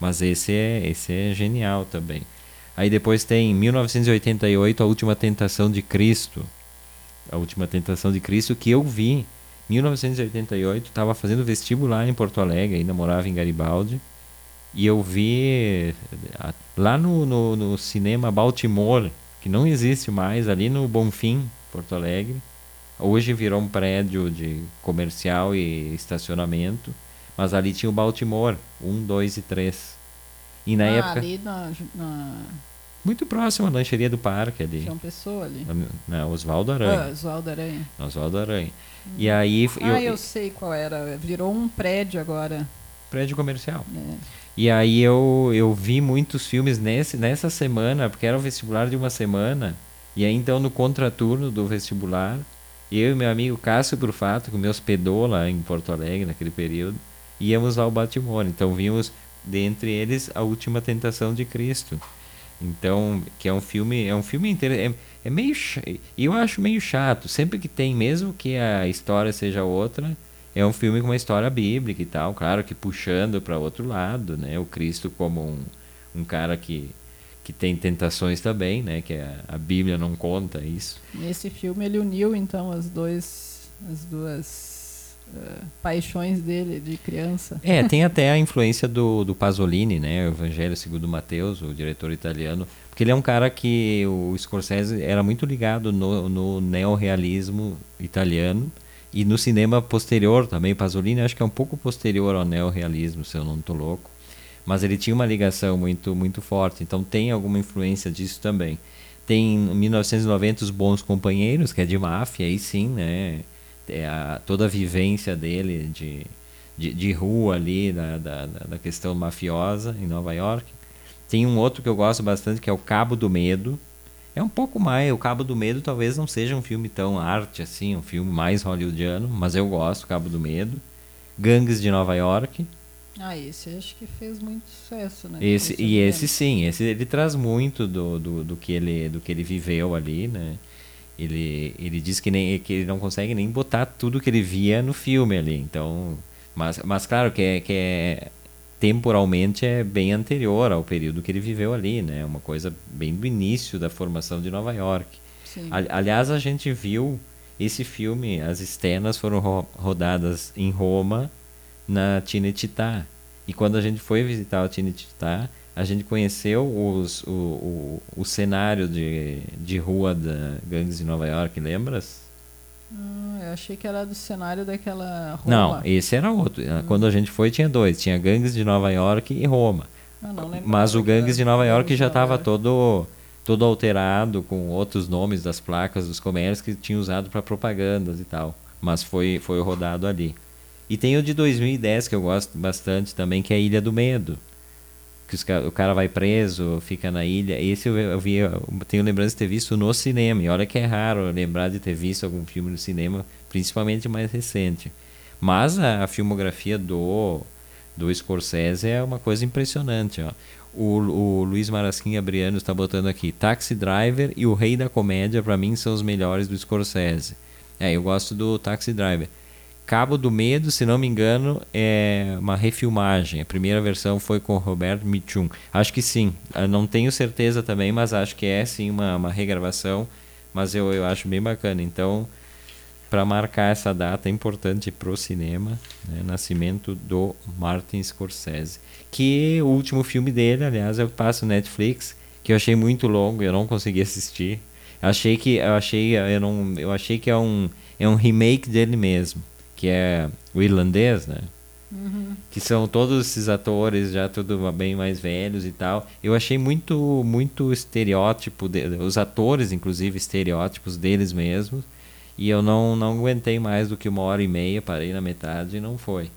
mas esse é esse é genial também. Aí depois tem 1988 A Última Tentação de Cristo. A Última Tentação de Cristo que eu vi 1988, estava fazendo vestibular em Porto Alegre, ainda morava em Garibaldi. E eu vi lá no, no, no, cinema Baltimore, que não existe mais, ali no Bonfim, Porto Alegre. Hoje virou um prédio de comercial e estacionamento. Mas ali tinha o Baltimore, 1, 2 e 3. E na ah, época. Ali na, na... Muito próximo à lancheria do parque ali. Tinha uma pessoa ali. Na, Oswaldo Aranha. Ah, Oswaldo Aranha. Oswaldo Aranha. Hum. E aí. Ah, eu, eu sei qual era. Virou um prédio agora. Prédio comercial. É. E aí eu, eu vi muitos filmes nesse, nessa semana, porque era o vestibular de uma semana. E aí então no contraturno do vestibular, eu e meu amigo Cássio Brufato, que me hospedou lá em Porto Alegre naquele período, íamos ao Baltimore. Então vimos, dentre eles, A Última Tentação de Cristo. Então, que é um filme, é um filme inteiro, é, é meio, eu acho meio chato, sempre que tem, mesmo que a história seja outra, é um filme com uma história bíblica e tal, claro que puxando para outro lado, né? O Cristo como um, um cara que que tem tentações também, né? Que a, a Bíblia não conta isso. Nesse filme ele uniu então as dois as duas uh, paixões dele de criança. É, tem até a influência do, do Pasolini, né? O Evangelho segundo Mateus, o diretor italiano, porque ele é um cara que o Scorsese era muito ligado no, no neorrealismo italiano e no cinema posterior também, Pasolini acho que é um pouco posterior ao neorrealismo, se eu não estou louco. Mas ele tinha uma ligação muito, muito forte, então tem alguma influência disso também. Tem em 1990 Os Bons Companheiros, que é de máfia, aí sim, né? É a, toda a vivência dele de, de, de rua ali, da, da, da questão mafiosa em Nova York. Tem um outro que eu gosto bastante, que é o Cabo do Medo, é um pouco mais. O Cabo do Medo talvez não seja um filme tão arte assim, um filme mais hollywoodiano, mas eu gosto, Cabo do Medo. Gangues de Nova York. Ah, esse acho que fez muito sucesso, né? Esse, e esse sim, esse ele traz muito do, do, do, que ele, do que ele viveu ali, né? Ele, ele diz que, nem, que ele não consegue nem botar tudo que ele via no filme ali. Então, mas, mas claro que é, que é temporalmente é bem anterior ao período que ele viveu ali, né? Uma coisa bem do início da formação de Nova York. Aliás, a gente viu esse filme, as externas foram ro rodadas em Roma, na Cinecittà. E quando a gente foi visitar o Cinecittà, a gente conheceu os, o, o, o cenário de, de rua da Gangues de Nova York, lembras? Hum, eu achei que era do cenário daquela Roma. Não, esse era outro. Hum. Quando a gente foi, tinha dois. Tinha Gangues de Nova York e Roma. Ah, Mas o Gangues de Nova York já estava todo todo alterado com outros nomes das placas dos comércios que tinham usado para propagandas e tal. Mas foi foi rodado ali. E tem o de 2010 que eu gosto bastante também, que é a Ilha do Medo. Que o cara vai preso, fica na ilha. Esse eu, eu vi, eu tenho lembrança de ter visto no cinema. E olha que é raro lembrar de ter visto algum filme no cinema, principalmente mais recente. Mas a, a filmografia do, do Scorsese é uma coisa impressionante. Ó. O, o Luiz Marasquim Abriano está botando aqui: Taxi Driver e O Rei da Comédia, para mim, são os melhores do Scorsese. É, eu gosto do Taxi Driver. Cabo do Medo, se não me engano, é uma refilmagem. A primeira versão foi com Roberto Mitchum. Acho que sim. Eu não tenho certeza também, mas acho que é sim uma, uma regravação. Mas eu, eu acho bem bacana. Então, para marcar essa data importante para o cinema, né, nascimento do Martin Scorsese. Que o último filme dele, aliás, é o que passa no Netflix, que eu achei muito longo, eu não consegui assistir. Achei que eu achei eu não eu achei que é um é um remake dele mesmo que é o irlandês, né? Uhum. Que são todos esses atores já tudo bem mais velhos e tal. Eu achei muito muito estereótipo de, os atores inclusive estereótipos deles mesmos. E eu não não aguentei mais do que uma hora e meia, parei na metade e não foi.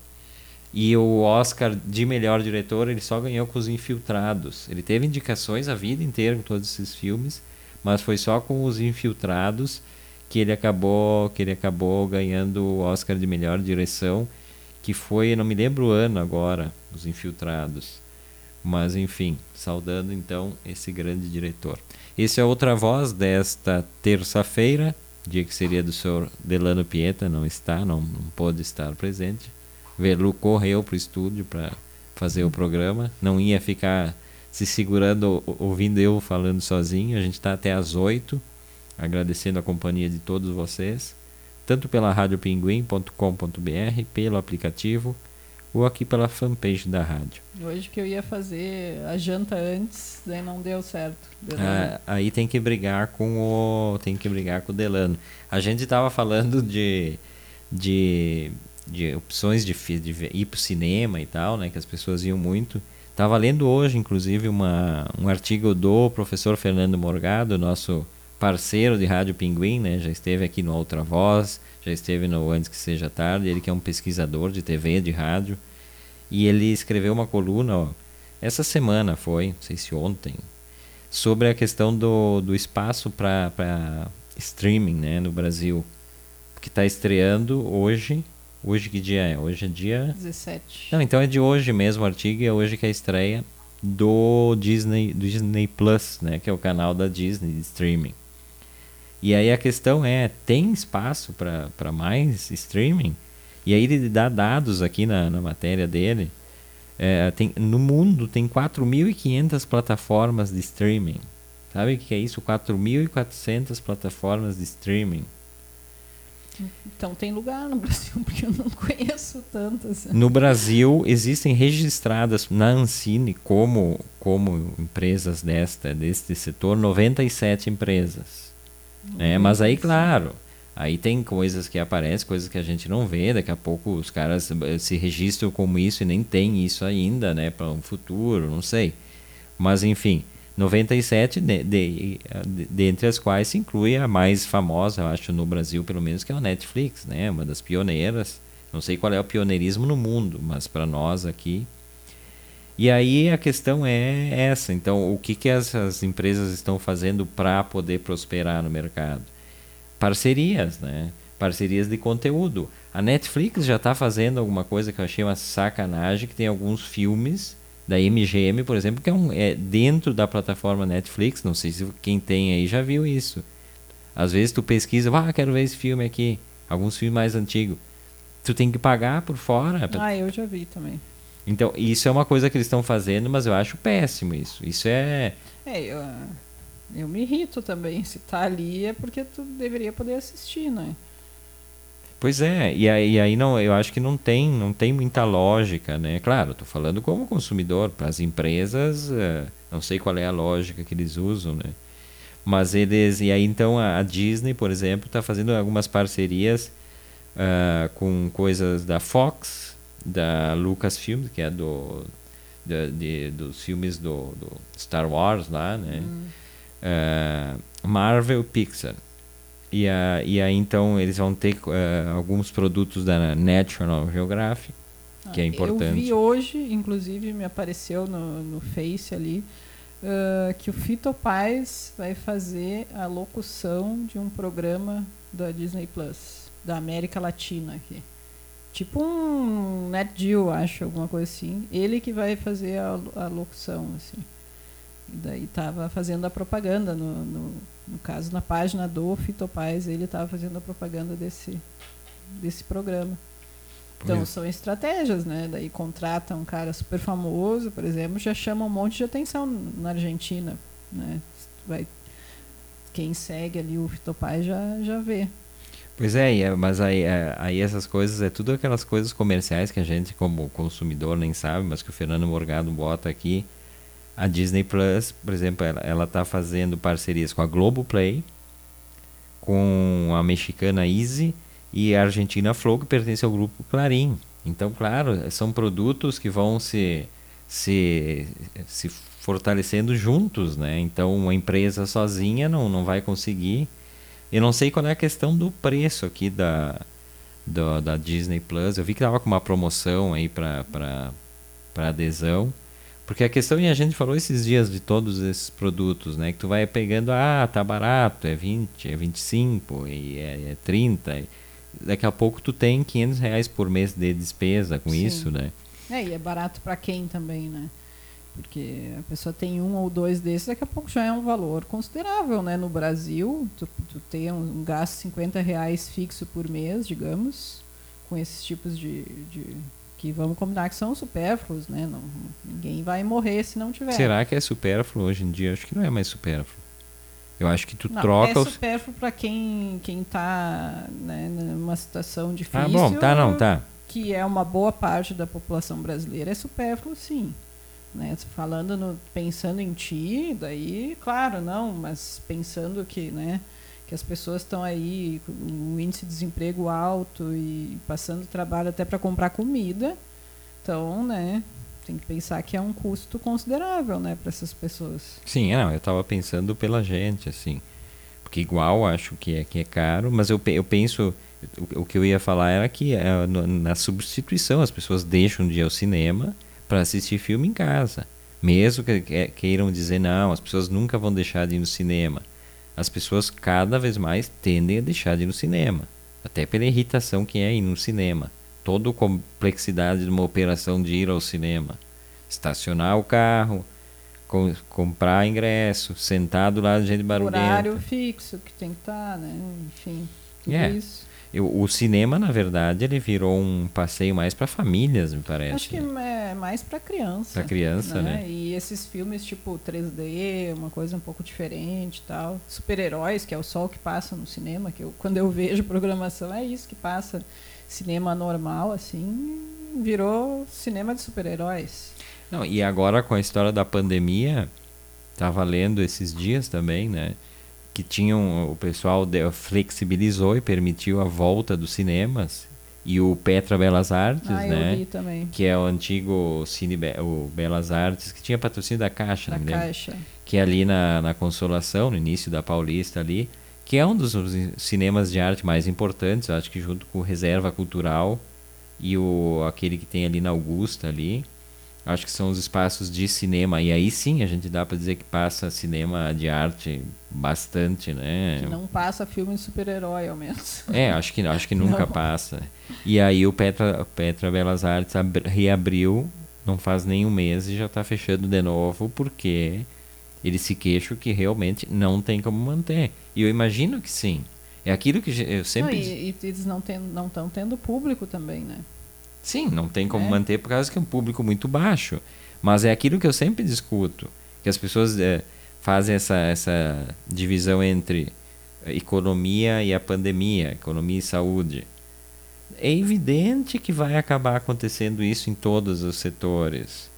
E o Oscar de melhor diretor ele só ganhou com os Infiltrados. Ele teve indicações a vida inteira com todos esses filmes, mas foi só com os Infiltrados que ele acabou que ele acabou ganhando o Oscar de melhor direção, que foi, não me lembro o ano agora, Os Infiltrados. Mas enfim, saudando então esse grande diretor. Esse é outra voz desta terça-feira, dia que seria do senhor Delano Pieta, não está, não, não pôde estar presente. Velu correu para o estúdio para fazer o programa, não ia ficar se segurando ouvindo eu falando sozinho. A gente está até às oito agradecendo a companhia de todos vocês, tanto pela radiopinguim.com.br, pelo aplicativo ou aqui pela fanpage da rádio. Hoje que eu ia fazer a janta antes, daí não deu certo. Ah, aí tem que brigar com o tem que brigar com o Delano. A gente estava falando de, de, de opções de, de ir para o cinema e tal, né, que as pessoas iam muito. Estava lendo hoje, inclusive, uma, um artigo do professor Fernando Morgado, nosso parceiro de Rádio Pinguim, né? Já esteve aqui no Outra Voz, já esteve no Antes que Seja Tarde, ele que é um pesquisador de TV, de rádio. E ele escreveu uma coluna, ó, essa semana foi, não sei se ontem, sobre a questão do, do espaço para streaming né, no Brasil. Que está estreando hoje. Hoje que dia é? Hoje é dia. 17. Não, então é de hoje mesmo o artigo, e é hoje que é a estreia do Disney, do Disney Plus, né, que é o canal da Disney de streaming. E aí a questão é, tem espaço para mais streaming? E aí ele dá dados aqui na, na matéria dele. É, tem, no mundo tem 4.500 plataformas de streaming. Sabe o que é isso? 4.400 plataformas de streaming. Então tem lugar no Brasil, porque eu não conheço tantas. No Brasil existem registradas na Ancine como, como empresas desta, deste setor 97 empresas. É, mas aí, claro, aí tem coisas que aparecem, coisas que a gente não vê, daqui a pouco os caras eh, se registram como isso e nem tem isso ainda, né, para um futuro, não sei. Mas enfim, 97 de, de, de, dentre as quais se inclui a mais famosa, eu acho, no Brasil pelo menos, que é a Netflix, né, uma das pioneiras. Não sei qual é o pioneirismo no mundo, mas para nós aqui e aí a questão é essa. Então, o que, que essas empresas estão fazendo para poder prosperar no mercado? Parcerias, né? Parcerias de conteúdo. A Netflix já está fazendo alguma coisa que eu achei uma sacanagem, que tem alguns filmes da MGM, por exemplo, que é, um, é dentro da plataforma Netflix. Não sei se quem tem aí já viu isso. Às vezes tu pesquisa, ah, quero ver esse filme aqui. Alguns filmes mais antigos. Tu tem que pagar por fora. Ah, eu já vi também. Então, isso é uma coisa que eles estão fazendo, mas eu acho péssimo isso. Isso é. É, eu, eu me irrito também. Se tá ali é porque tu deveria poder assistir, né? Pois é, e aí, e aí não, eu acho que não tem, não tem muita lógica, né? Claro, estou falando como consumidor, para as empresas, uh, não sei qual é a lógica que eles usam, né? Mas eles, e aí então a, a Disney, por exemplo, está fazendo algumas parcerias uh, com coisas da Fox, da Lucasfilm, que é do, de, de, dos filmes do, do, Star Wars lá, né? Hum. Uh, Marvel, Pixar. E, a, e aí então eles vão ter uh, alguns produtos da National Geographic, que é importante. Eu vi hoje, inclusive me apareceu no, no Face ali, uh, que o Fito Paz vai fazer a locução de um programa da Disney Plus, da América Latina aqui. Tipo um Net Deal, acho, alguma coisa assim. Ele que vai fazer a, a locução, assim. E daí estava fazendo a propaganda, no, no, no, caso, na página do Fitopaz, ele estava fazendo a propaganda desse, desse programa. Então, são estratégias, né? Daí contrata um cara super famoso, por exemplo, já chama um monte de atenção na Argentina, né? Vai, quem segue ali o Fitopaz já, já vê. Pois é, é mas aí, é, aí essas coisas, é tudo aquelas coisas comerciais que a gente como consumidor nem sabe, mas que o Fernando Morgado bota aqui, a Disney Plus, por exemplo, ela está fazendo parcerias com a Globoplay, com a mexicana Easy e a argentina Flow, que pertence ao grupo Clarim. Então, claro, são produtos que vão se, se, se fortalecendo juntos, né? Então, uma empresa sozinha não, não vai conseguir. Eu não sei qual é a questão do preço aqui da, da, da Disney Plus. Eu vi que estava com uma promoção aí para adesão. Porque a questão, e a gente falou esses dias de todos esses produtos, né? Que tu vai pegando, ah, tá barato, é 20, é 25, e é, é 30. daqui a pouco tu tem 500 reais por mês de despesa com Sim. isso, né? É, e é barato para quem também, né? Porque a pessoa tem um ou dois desses, daqui a pouco já é um valor considerável, né? No Brasil, tu, tu tem um, um gasto de 50 reais fixo por mês, digamos, com esses tipos de, de que vamos combinar que são supérfluos, né? Não, ninguém vai morrer se não tiver. Será que é supérfluo hoje em dia? Acho que não é mais supérfluo. Eu acho que tu não, troca. É supérfluo para quem quem está né, numa situação difícil. Ah, bom, tá, não, tá. Que é uma boa parte da população brasileira é supérfluo, sim. Né? Falando no, pensando em ti, daí, claro, não, mas pensando que, né? que as pessoas estão aí com um índice de desemprego alto e passando trabalho até para comprar comida. Então, né, tem que pensar que é um custo considerável, né, para essas pessoas. Sim, não, eu estava pensando pela gente, assim, porque igual acho que é que é caro, mas eu, eu penso o, o que eu ia falar era que é, na substituição as pessoas deixam de ir ao cinema para assistir filme em casa, mesmo que, que queiram dizer não, as pessoas nunca vão deixar de ir no cinema as pessoas cada vez mais tendem a deixar de ir no cinema. Até pela irritação que é ir no cinema. Toda a complexidade de uma operação de ir ao cinema. Estacionar o carro, com, comprar ingresso, sentar do lado de gente barulhenta. Horário fixo que tem que estar, tá, né? Enfim, tudo é. isso. Eu, o cinema, na verdade, ele virou um passeio mais para famílias, me parece. Acho que é mais para criança. Para criança, né? né? E esses filmes tipo 3D, uma coisa um pouco diferente, tal. Super-heróis, que é o sol que passa no cinema, que eu, quando eu vejo programação é isso que passa. Cinema normal, assim, virou cinema de super-heróis. Não, e agora com a história da pandemia, tava lendo esses dias também, né? Que tinham o pessoal flexibilizou e permitiu a volta dos cinemas e o Petra Belas Artes, ah, né? Que é o antigo Cine Be o Belas Artes, que tinha patrocínio da Caixa, da? Caixa. Que é ali na, na Consolação, no início da Paulista ali, que é um dos cinemas de arte mais importantes, acho que junto com o Reserva Cultural e o aquele que tem ali na Augusta ali. Acho que são os espaços de cinema. E aí sim a gente dá para dizer que passa cinema de arte bastante, né? Que não passa filme de super-herói, ao menos. É, acho que, acho que nunca não. passa. E aí o Petra, Petra Belas Artes reabriu, não faz nem um mês e já está fechando de novo, porque eles se queixam que realmente não tem como manter. E eu imagino que sim. É aquilo que eu sempre. Não, e, e eles não estão tendo público também, né? Sim, não tem como é. manter por causa que é um público muito baixo. Mas é aquilo que eu sempre discuto, que as pessoas é, fazem essa, essa divisão entre economia e a pandemia, economia e saúde. É evidente que vai acabar acontecendo isso em todos os setores.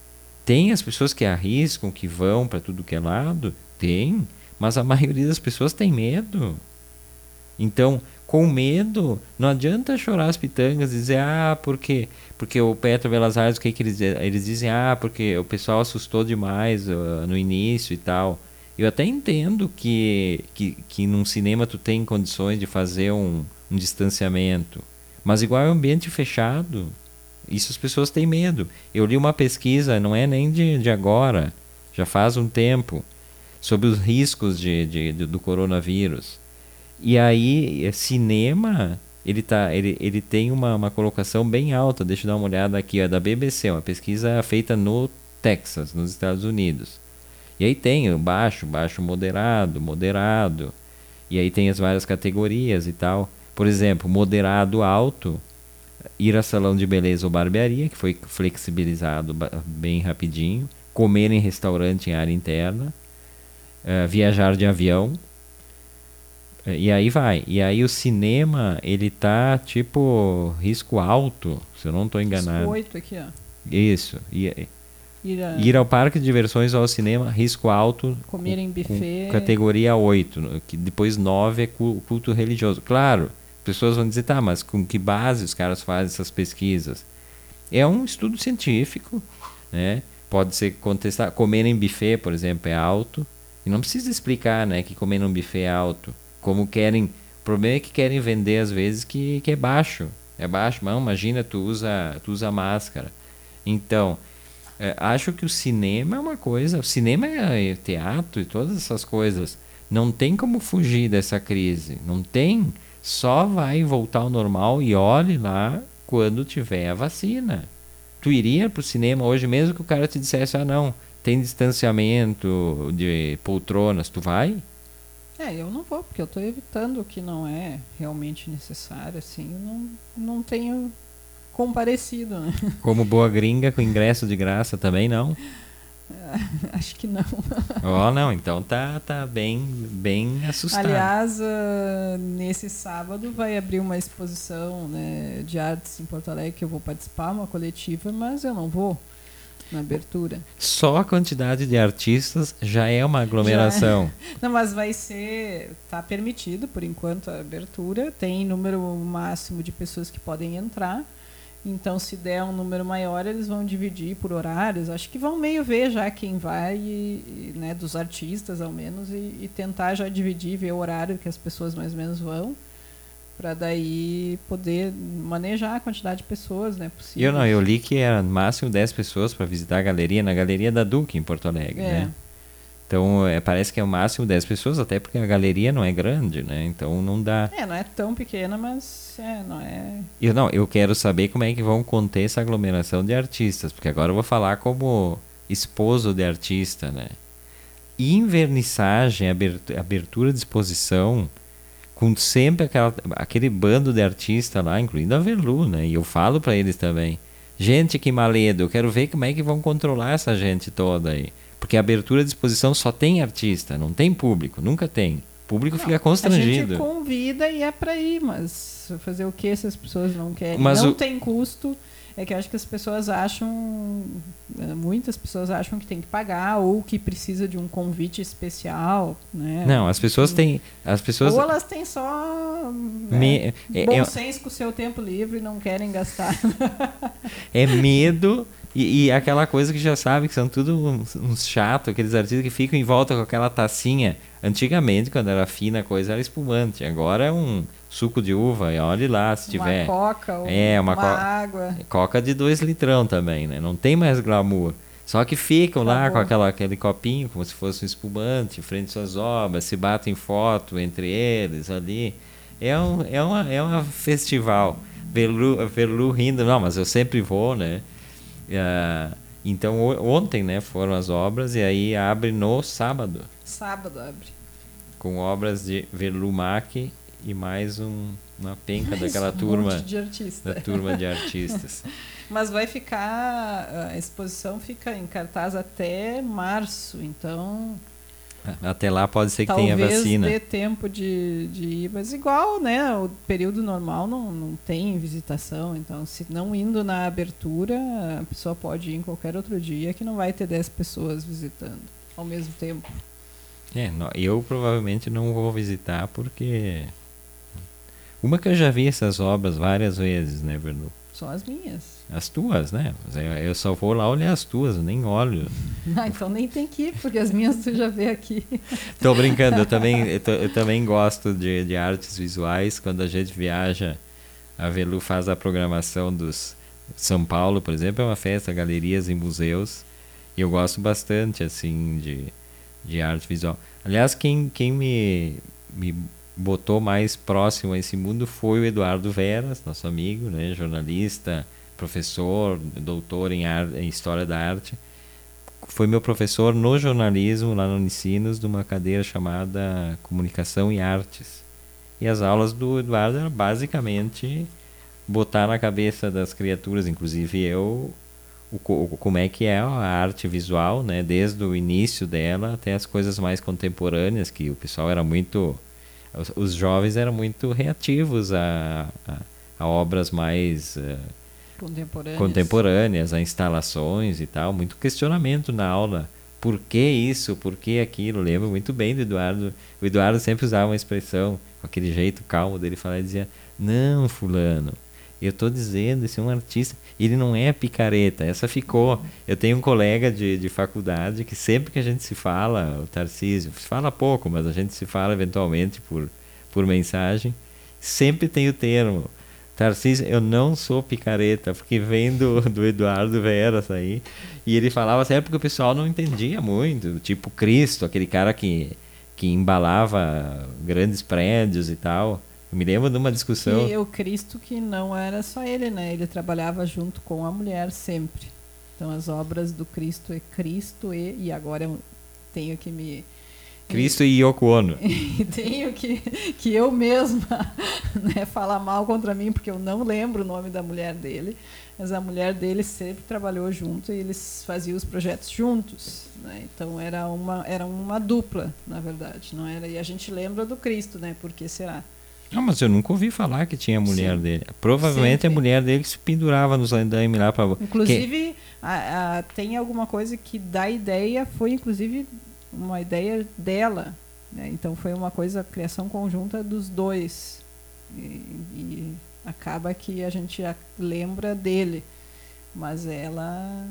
Tem as pessoas que arriscam, que vão para tudo que é lado? Tem, mas a maioria das pessoas tem medo. Então, com medo, não adianta chorar as pitangas e dizer, ah, porque, porque o Petro Artes, o que, que eles, eles dizem? Ah, porque o pessoal assustou demais uh, no início e tal. Eu até entendo que, que, que num cinema tu tem condições de fazer um, um distanciamento. Mas igual é um ambiente fechado, isso as pessoas têm medo. Eu li uma pesquisa, não é nem de, de agora, já faz um tempo, sobre os riscos de, de do coronavírus. E aí, é, cinema, ele, tá, ele, ele tem uma, uma colocação bem alta. Deixa eu dar uma olhada aqui, é da BBC, uma pesquisa feita no Texas, nos Estados Unidos. E aí tem baixo, baixo moderado, moderado. E aí tem as várias categorias e tal. Por exemplo, moderado alto, ir a salão de beleza ou barbearia, que foi flexibilizado bem rapidinho, comer em restaurante em área interna, uh, viajar de avião, e aí vai. E aí o cinema, ele tá tipo risco alto, se eu não estou enganado. Risco 8 aqui, ó. Isso. E, Ir, a... Ir ao parque de diversões ou ao cinema, risco alto. Comer em buffet. categoria 8, que depois 9 é culto religioso. Claro, pessoas vão dizer, tá, mas com que base os caras fazem essas pesquisas? É um estudo científico, né? Pode ser contestar. Comer em buffet, por exemplo, é alto. E não precisa explicar, né, que comer em buffet é alto. Como querem. O problema é que querem vender às vezes que, que é baixo. É baixo, mas imagina, tu usa, tu usa máscara. Então, é, acho que o cinema é uma coisa, o cinema é teatro e todas essas coisas. Não tem como fugir dessa crise. Não tem. Só vai voltar ao normal e olhe lá quando tiver a vacina. Tu iria pro cinema hoje, mesmo que o cara te dissesse, ah não, tem distanciamento de poltronas, tu vai? É, eu não vou, porque eu estou evitando o que não é realmente necessário, assim, não, não tenho comparecido. Né? Como boa gringa com ingresso de graça também não? Acho que não. Ó, oh, não, então tá, tá bem, bem assustado. Aliás, uh, nesse sábado vai abrir uma exposição né, de artes em Porto Alegre que eu vou participar, uma coletiva, mas eu não vou na abertura. Só a quantidade de artistas já é uma aglomeração. É. Não, mas vai ser. Está permitido por enquanto a abertura, tem número máximo de pessoas que podem entrar. Então, se der um número maior, eles vão dividir por horários. Acho que vão meio ver já quem vai, e, né, dos artistas ao menos, e, e, tentar já dividir, ver o horário que as pessoas mais ou menos vão, para daí poder manejar a quantidade de pessoas, né, possível. Eu não, eu li que era máximo 10 pessoas para visitar a galeria, na Galeria da Duque, em Porto Alegre, é. né? Então, é, parece que é o máximo 10 pessoas, até porque a galeria não é grande, né? Então não dá. É, não é tão pequena, mas é, não é. Eu não, eu quero saber como é que vão conter essa aglomeração de artistas, porque agora eu vou falar como esposo de artista, né? Invernissagem, abertura de exposição, com sempre aquela, aquele bando de artistas lá, incluindo a Velu, né? E eu falo para eles também. Gente, que maledo, eu quero ver como é que vão controlar essa gente toda aí. Porque a abertura de exposição só tem artista, não tem público, nunca tem. O público não, fica constrangido. A gente convida e é para ir, mas fazer o que se as pessoas não querem? Mas não o... tem custo. É que eu acho que as pessoas acham, eh, muitas pessoas acham que tem que pagar ou que precisa de um convite especial, né? Não, as pessoas têm, as pessoas ou elas têm só Me... é, bom é... senso com o seu tempo livre e não querem gastar. é medo e, e, aquela coisa que já sabe que são tudo uns, uns chatos, aqueles artistas que ficam em volta com aquela tacinha. Antigamente, quando era fina a coisa, era espumante. Agora é um suco de uva, e olhe lá se uma tiver. Coca, ou é, uma, uma co água. Coca de dois litrão também, né? Não tem mais glamour. Só que ficam lá com aquela, aquele copinho, como se fosse um espumante, em frente às suas obras, se batem foto entre eles ali. É um, é uma, é um festival. Velu, Velu rindo, não, mas eu sempre vou, né? Uh, então ontem, né, foram as obras e aí abre no sábado. Sábado abre. Com obras de Verlumac e mais um, uma penca daquela um turma de artista. da turma de artistas. Mas vai ficar a exposição fica em cartaz até março, então Até lá pode ser que tenha vacina. Talvez dê tempo de, de ir, mas igual, né? O período normal não, não tem visitação, então se não indo na abertura, a pessoa pode ir em qualquer outro dia que não vai ter 10 pessoas visitando ao mesmo tempo. É, eu provavelmente não vou visitar porque uma que eu já vi essas obras várias vezes, né, Verdu? Só as minhas. As tuas, né? Eu só vou lá olhar as tuas, nem olho. Ah, então nem tem que ir, porque as minhas tu já vê aqui. Tô brincando, eu também, eu, eu também gosto de, de artes visuais. Quando a gente viaja, a Velu faz a programação dos São Paulo, por exemplo, é uma festa, galerias e museus. E eu gosto bastante, assim, de, de arte visual. Aliás, quem, quem me, me botou mais próximo a esse mundo foi o Eduardo Veras, nosso amigo, né, jornalista, professor, doutor em, arte, em História da Arte. Foi meu professor no jornalismo, lá no Unicinos, de uma cadeira chamada Comunicação e Artes. E as aulas do Eduardo eram basicamente botar na cabeça das criaturas, inclusive eu, o, o, como é que é a arte visual, né? desde o início dela até as coisas mais contemporâneas, que o pessoal era muito os, os jovens eram muito reativos a, a, a obras mais uh, contemporâneas. contemporâneas, a instalações e tal, muito questionamento na aula. Por que isso? Por que aquilo? Lembro muito bem do Eduardo. O Eduardo sempre usava uma expressão, com aquele jeito calmo dele falar, e dizia: Não, Fulano, eu estou dizendo, esse é um artista, ele não é picareta, essa ficou. Eu tenho um colega de, de faculdade que sempre que a gente se fala, o Tarcísio, se fala pouco, mas a gente se fala eventualmente por, por mensagem, sempre tem o termo. Tarcísio, eu não sou picareta, porque vem do, do Eduardo Veras aí. E ele falava sempre porque o pessoal não entendia muito. Tipo Cristo, aquele cara que, que embalava grandes prédios e tal. Eu me lembro de uma discussão. E o Cristo que não era só ele, né? Ele trabalhava junto com a mulher sempre. Então as obras do Cristo é Cristo e e agora eu tenho que me Cristo e Yoko Ono. tenho que que eu mesma, né, falar mal contra mim porque eu não lembro o nome da mulher dele, mas a mulher dele sempre trabalhou junto e eles faziam os projetos juntos, né? Então era uma era uma dupla, na verdade, não era? E a gente lembra do Cristo, né? Por que será? Não, mas eu nunca ouvi falar que tinha a mulher Sim. dele. Provavelmente Sim, a mulher dele que se pendurava nos andames lá para. Inclusive, que... a, a, tem alguma coisa que dá ideia, foi inclusive uma ideia dela. Né? Então foi uma coisa, criação conjunta dos dois. E, e acaba que a gente lembra dele. Mas ela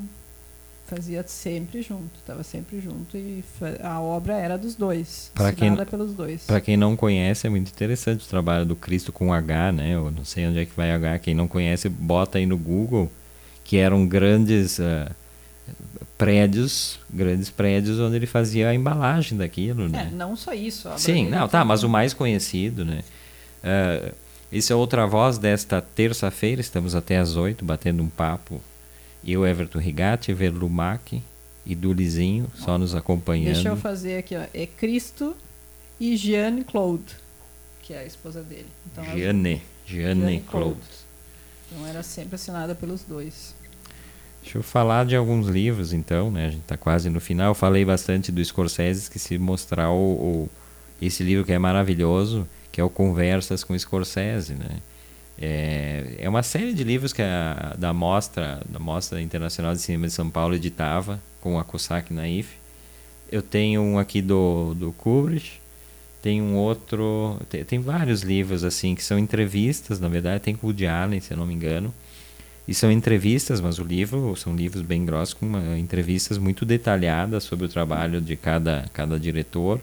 fazia sempre junto, estava sempre junto e a obra era dos dois, para quem pelos dois. Para quem não conhece, é muito interessante o trabalho do Cristo com H, né? Eu não sei onde é que vai H. Quem não conhece, bota aí no Google, que eram grandes uh, prédios, grandes prédios onde ele fazia a embalagem daquilo, né? É, não só isso. Sim, não, tá, mas o mais conhecido, né? Uh, isso é outra voz desta terça-feira, estamos até às oito batendo um papo eu, Everton Rigatti, Verlumac e Dulizinho, só nos acompanhando. Deixa eu fazer aqui, ó. É Cristo e Jeanne Claude, que é a esposa dele. Então, Jeanne, Jeanne, Jeanne Claude. Então era sempre assinada pelos dois. Deixa eu falar de alguns livros, então, né? A gente está quase no final. Eu falei bastante do Scorsese, esqueci de mostrar o, o, esse livro que é maravilhoso, que é o Conversas com Scorsese, né? É, é uma série de livros que a da mostra da mostra internacional de cinema de São Paulo editava com a Cossack Naif. Eu tenho um aqui do do Kubrick, tem um outro, tem, tem, vários livros assim que são entrevistas, na verdade tem com o Woody Allen, se eu não me engano. E são entrevistas, mas o livro são livros bem grossos com uma, entrevistas muito detalhadas sobre o trabalho de cada cada diretor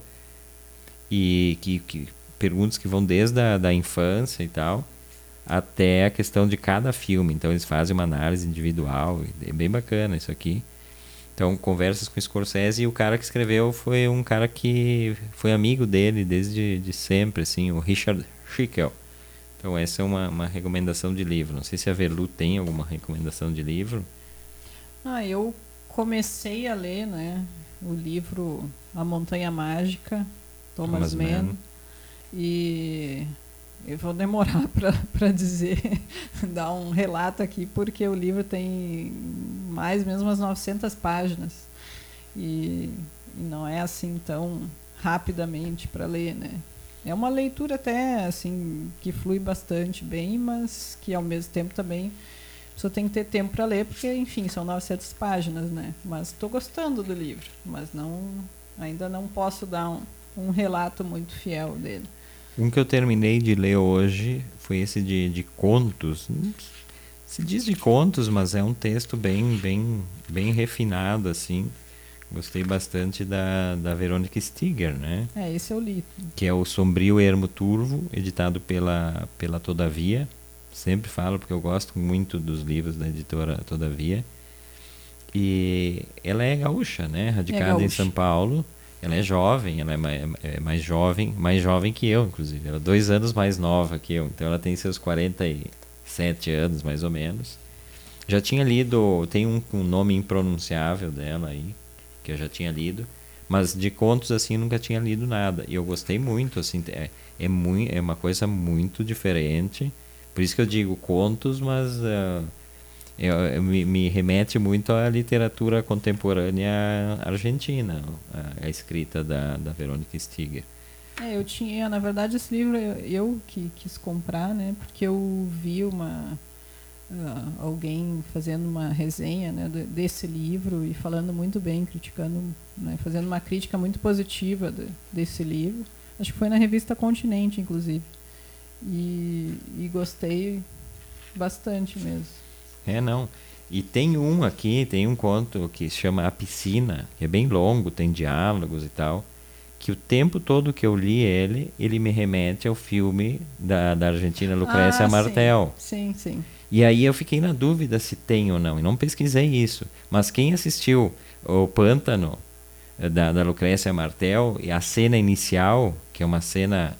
e que, que perguntas que vão desde a da infância e tal até a questão de cada filme. Então eles fazem uma análise individual, é bem bacana isso aqui. Então, conversas com Scorsese e o cara que escreveu foi um cara que foi amigo dele desde de sempre, assim, o Richard Schickel. Então, essa é uma, uma recomendação de livro. Não sei se a Velu tem alguma recomendação de livro. Ah, eu comecei a ler, né, o livro A Montanha Mágica, Thomas, Thomas Mann. Mann. E eu vou demorar para dizer, dar um relato aqui, porque o livro tem mais mesmo umas 900 páginas. E e não é assim tão rapidamente para ler, né? É uma leitura até assim que flui bastante bem, mas que ao mesmo tempo também só tem que ter tempo para ler, porque enfim, são 900 páginas, né? Mas estou gostando do livro, mas não ainda não posso dar um, um relato muito fiel dele. Um que eu terminei de ler hoje foi esse de, de contos. Se diz de contos, mas é um texto bem, bem, bem refinado, assim. Gostei bastante da, da Verônica Stiger, né? É, esse eu li. Que é o Sombrio Ermo Turvo, editado pela, pela Todavia. Sempre falo porque eu gosto muito dos livros da editora Todavia. E ela é gaúcha, né? Radicada é gaúcha. em São Paulo. Ela é jovem, ela é mais, é mais, jovem, mais jovem que eu, inclusive. Ela é dois anos mais nova que eu. Então ela tem seus 47 anos, mais ou menos. Já tinha lido, tem um, um nome impronunciável dela aí, que eu já tinha lido, mas de contos assim nunca tinha lido nada. E eu gostei muito, assim, é, é, muito, é uma coisa muito diferente. Por isso que eu digo contos, mas uh, eu, eu, me, me, remete muito à literatura contemporânea argentina, a, a escrita da, da Verônica Stiger. É, eu tinha, na verdade, esse livro eu, eu que quis comprar, né, porque eu vi uma uh, alguém fazendo uma resenha né, desse livro e falando muito bem, criticando, né, fazendo uma crítica muito positiva de, desse livro. Acho que foi na revista Continente, inclusive. E, e gostei bastante mesmo. É, não. E tem um aqui, tem um conto que se chama A Piscina, que é bem longo, tem diálogos e tal, que o tempo todo que eu li ele, ele me remete ao filme da, da Argentina Lucrécia ah, Martel. Sim, sim. sim. E aí eu fiquei na dúvida se tem ou não, e não pesquisei isso. Mas quem assistiu o Pântano eh, da, da Lucrécia Martel, e a cena inicial, que é uma cena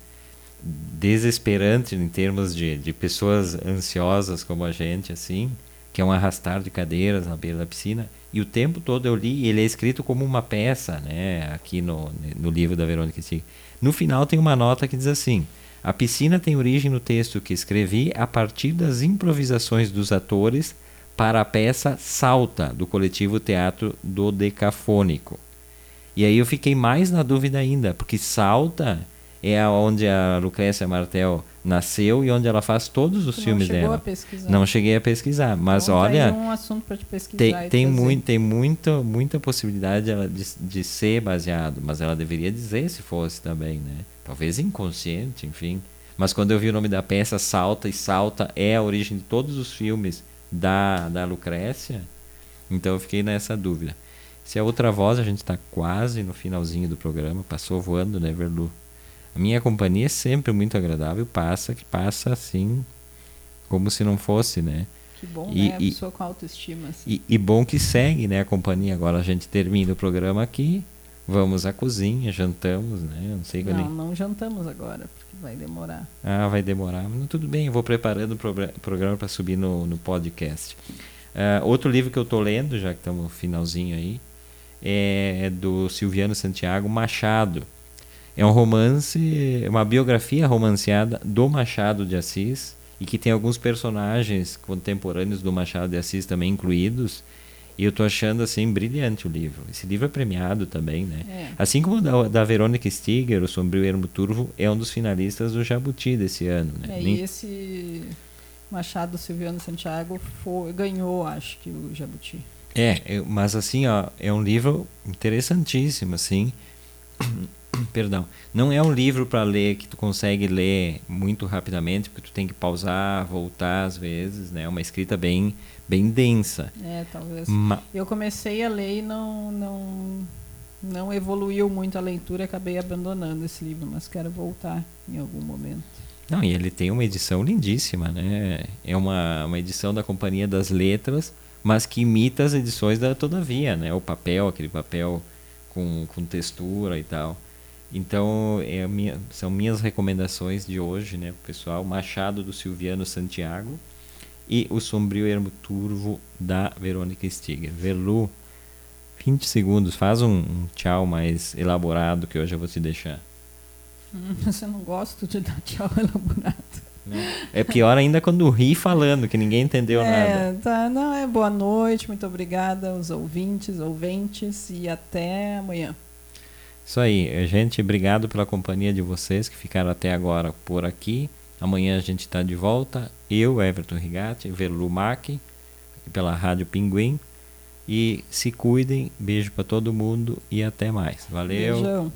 desesperante em termos de, de pessoas ansiosas como a gente, assim, que é um arrastar de cadeiras na beira da piscina, e o tempo todo eu li, e ele é escrito como uma peça, né, aqui no, no livro da Verônica Stig. No final tem uma nota que diz assim: a piscina tem origem no texto que escrevi a partir das improvisações dos atores para a peça Salta, do coletivo Teatro do Decafônico. E aí eu fiquei mais na dúvida ainda, porque Salta é onde a Lucrécia Martel nasceu e onde ela faz todos os filmes dela. Não cheguei a pesquisar, mas então, olha, um assunto para te pesquisar tem tem, muito, tem muita muita possibilidade de, de ser baseado, mas ela deveria dizer se fosse também, né? Talvez inconsciente, enfim. Mas quando eu vi o nome da peça, Salta e Salta é a origem de todos os filmes da, da Lucrécia. Então eu fiquei nessa dúvida. Se a outra voz, a gente está quase no finalzinho do programa, passou voando, né, Verlu? Minha companhia é sempre muito agradável, passa, que passa assim, como se não fosse, né? Que bom, e, né? A pessoa com autoestima. Assim. E, e bom que segue, né, a companhia. Agora a gente termina o programa aqui Vamos à cozinha, jantamos, né? Não sei Não, não jantamos agora, porque vai demorar. Ah, vai demorar. Mas tudo bem, eu vou preparando o programa para subir no, no podcast. Uh, outro livro que eu estou lendo, já que estamos no finalzinho aí, é do Silviano Santiago Machado. É um romance, uma biografia romanceada do Machado de Assis e que tem alguns personagens contemporâneos do Machado de Assis também incluídos e eu tô achando assim brilhante o livro. Esse livro é premiado também, né? É. Assim como o da, da Verônica Stiger, o Sombrio Ermo Turvo, é um dos finalistas do Jabuti desse ano, né? É. E esse Machado Silviano Santiago foi, ganhou, acho que o Jabuti. É, mas assim, ó, é um livro interessantíssimo, assim. Perdão. Não é um livro para ler que tu consegue ler muito rapidamente, porque tu tem que pausar, voltar às vezes, né? É uma escrita bem bem densa. É, talvez. Ma eu comecei a ler e não, não, não evoluiu muito a leitura, acabei abandonando esse livro, mas quero voltar em algum momento. Não, e ele tem uma edição lindíssima, né? É uma, uma edição da Companhia das Letras, mas que imita as edições da Todavia, né? O papel, aquele papel com, com textura e tal. Então, é minha, são minhas recomendações de hoje, né, pessoal? Machado do Silviano Santiago e O Sombrio Ermo Turvo da Verônica Stiger. Velu, 20 segundos, faz um, um, tchau mais elaborado que hoje eu vou te deixar. Hum, você não gosta de dar tchau elaborado. É pior ainda quando ri falando, que ninguém entendeu é, nada. Tá, não, é boa noite, muito obrigada aos ouvintes, ouventes e até amanhã. Isso aí, gente, obrigado pela companhia de vocês que ficaram até agora por aqui. Amanhã a gente está de volta. Eu, Everton Rigatti, Verlumac, pela Rádio Pinguim. E se cuidem, beijo para todo mundo e até mais. Valeu. Beijão.